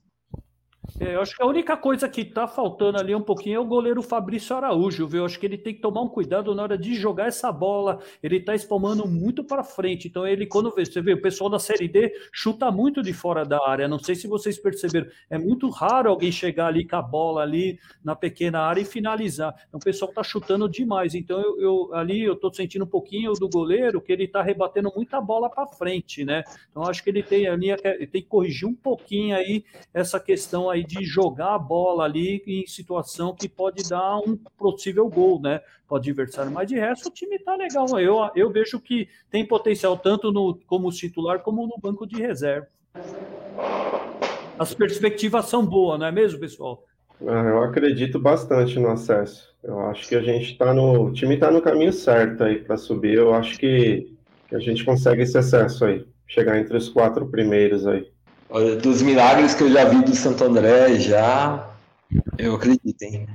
É, eu acho que a única coisa que está faltando ali um pouquinho é o goleiro Fabrício Araújo, viu? Eu acho que ele tem que tomar um cuidado na hora de jogar essa bola. Ele está espalmando muito para frente. Então, ele, quando vê, você vê, o pessoal da Série D chuta muito de fora da área. Não sei se vocês perceberam. É muito raro alguém chegar ali com a bola ali na pequena área e finalizar. Então, o pessoal está chutando demais. Então, eu, eu ali eu estou sentindo um pouquinho do goleiro que ele está rebatendo muita bola para frente, né? Então, acho que ele tem, ali, tem que corrigir um pouquinho aí essa questão aí de jogar a bola ali em situação que pode dar um possível gol, né? Para o adversário. Mas de resto, o time tá legal. Eu, eu vejo que tem potencial tanto no, como titular como no banco de reserva. As perspectivas são boas, não é mesmo, pessoal? Ah, eu acredito bastante no acesso. Eu acho que a gente está no. O time está no caminho certo aí para subir. Eu acho que, que a gente consegue esse acesso aí. Chegar entre os quatro primeiros aí. Dos milagres que eu já vi do Santo André, já. Eu acredito, hein?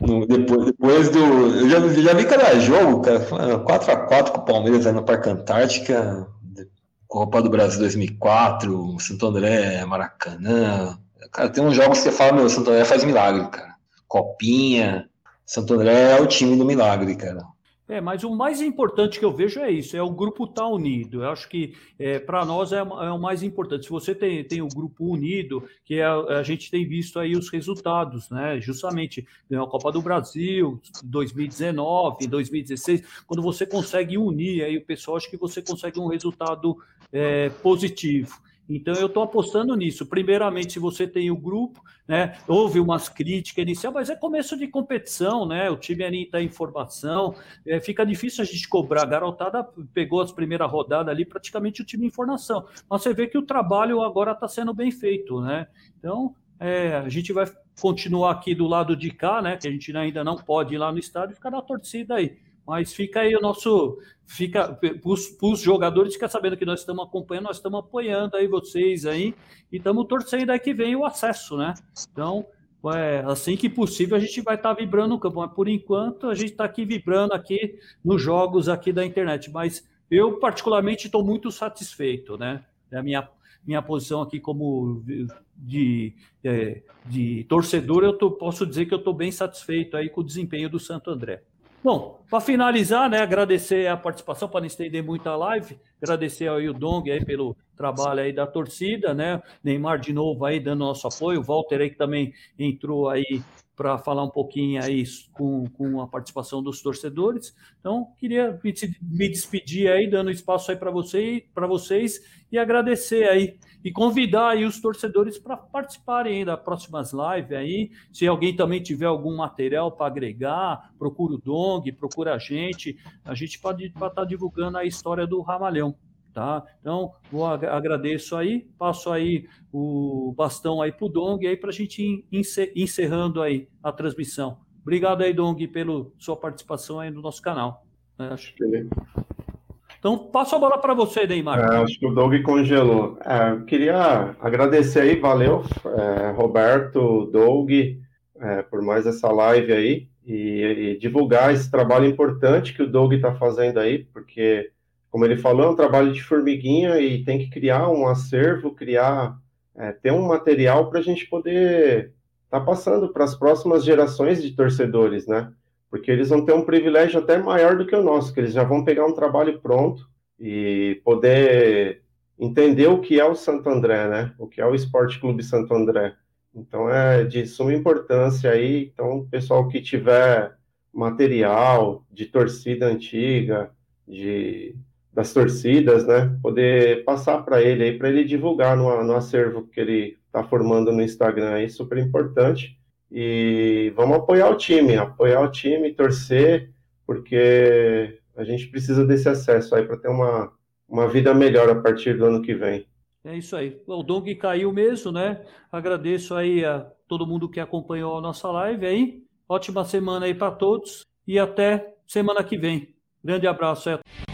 No, depois, depois do. Eu já, já vi cada jogo, cara. 4x4 com o Palmeiras aí no Parque Antártica, Copa do Brasil 2004, Santo André, Maracanã. Cara, tem uns jogos que você fala, meu, Santo André faz milagre, cara. Copinha. Santo André é o time do milagre, cara. É, mas o mais importante que eu vejo é isso, é o grupo estar tá unido. Eu acho que é, para nós é, é, o mais importante. Se você tem, tem o grupo unido, que é, a gente tem visto aí os resultados, né? Justamente ganhou a Copa do Brasil, 2019, 2016, quando você consegue unir aí o pessoal, acho que você consegue um resultado é, positivo. Então eu estou apostando nisso. Primeiramente, se você tem o grupo, né? Houve umas críticas iniciais, mas é começo de competição, né? O time ali está em formação, é, fica difícil a gente cobrar. A garotada pegou as primeiras rodadas ali, praticamente o time em formação. Mas você vê que o trabalho agora está sendo bem feito, né? Então, é, a gente vai continuar aqui do lado de cá, né? Que a gente ainda não pode ir lá no estádio e ficar na torcida aí. Mas fica aí o nosso. Fica para os jogadores fica sabendo que nós estamos acompanhando, nós estamos apoiando aí vocês aí e estamos torcendo aí que vem o acesso, né? Então, é, assim que possível, a gente vai estar tá vibrando no campo. Mas por enquanto a gente está aqui vibrando aqui nos jogos aqui da internet. Mas eu, particularmente, estou muito satisfeito, né? Da minha, minha posição aqui como de, é, de torcedor, eu tô, posso dizer que eu estou bem satisfeito aí com o desempenho do Santo André. Bom, para finalizar, né, agradecer a participação, para não estender muito a live, agradecer ao Ildong aí pelo trabalho aí da torcida, né, Neymar de novo aí dando nosso apoio, o Walter aí que também entrou aí para falar um pouquinho aí com, com a participação dos torcedores. Então, queria me despedir aí, dando espaço aí para você, vocês e agradecer aí e convidar aí os torcedores para participarem aí das próximas lives aí. Se alguém também tiver algum material para agregar, procura o Dong, procura a gente. A gente pode estar tá divulgando a história do Ramalhão. Tá? Então, vou agradeço aí, passo aí o bastão aí para o Dong aí para a gente ir encerrando aí a transmissão. Obrigado aí, Dong, pela sua participação aí no nosso canal. Né? Então, passo a bola para você, Neymar. É, acho que o Doug congelou. É, queria agradecer aí, valeu, é, Roberto, Doug, é, por mais essa live aí e, e, divulgar esse trabalho importante que o Doug está fazendo aí, porque, como ele falou, é um trabalho de formiguinha e tem que criar um acervo, criar, é, ter um material para a gente poder estar tá passando para as próximas gerações de torcedores, né? porque eles vão ter um privilégio até maior do que o nosso, que eles já vão pegar um trabalho pronto e poder entender o que é o Santo André, né? O que é o Esporte Clube Santo André. Então é de suma importância aí. Então, pessoal que tiver material de torcida antiga, de das torcidas, né? Poder passar para ele aí, para ele divulgar no, no acervo que ele está formando no Instagram aí, super importante. E vamos apoiar o time, apoiar o time, torcer, porque a gente precisa desse acesso aí para ter uma, uma vida melhor a partir do ano que vem. É isso aí. O Dong caiu mesmo, né? Agradeço aí a todo mundo que acompanhou a nossa live aí. Ótima semana aí para todos e até semana que vem. Grande abraço. É.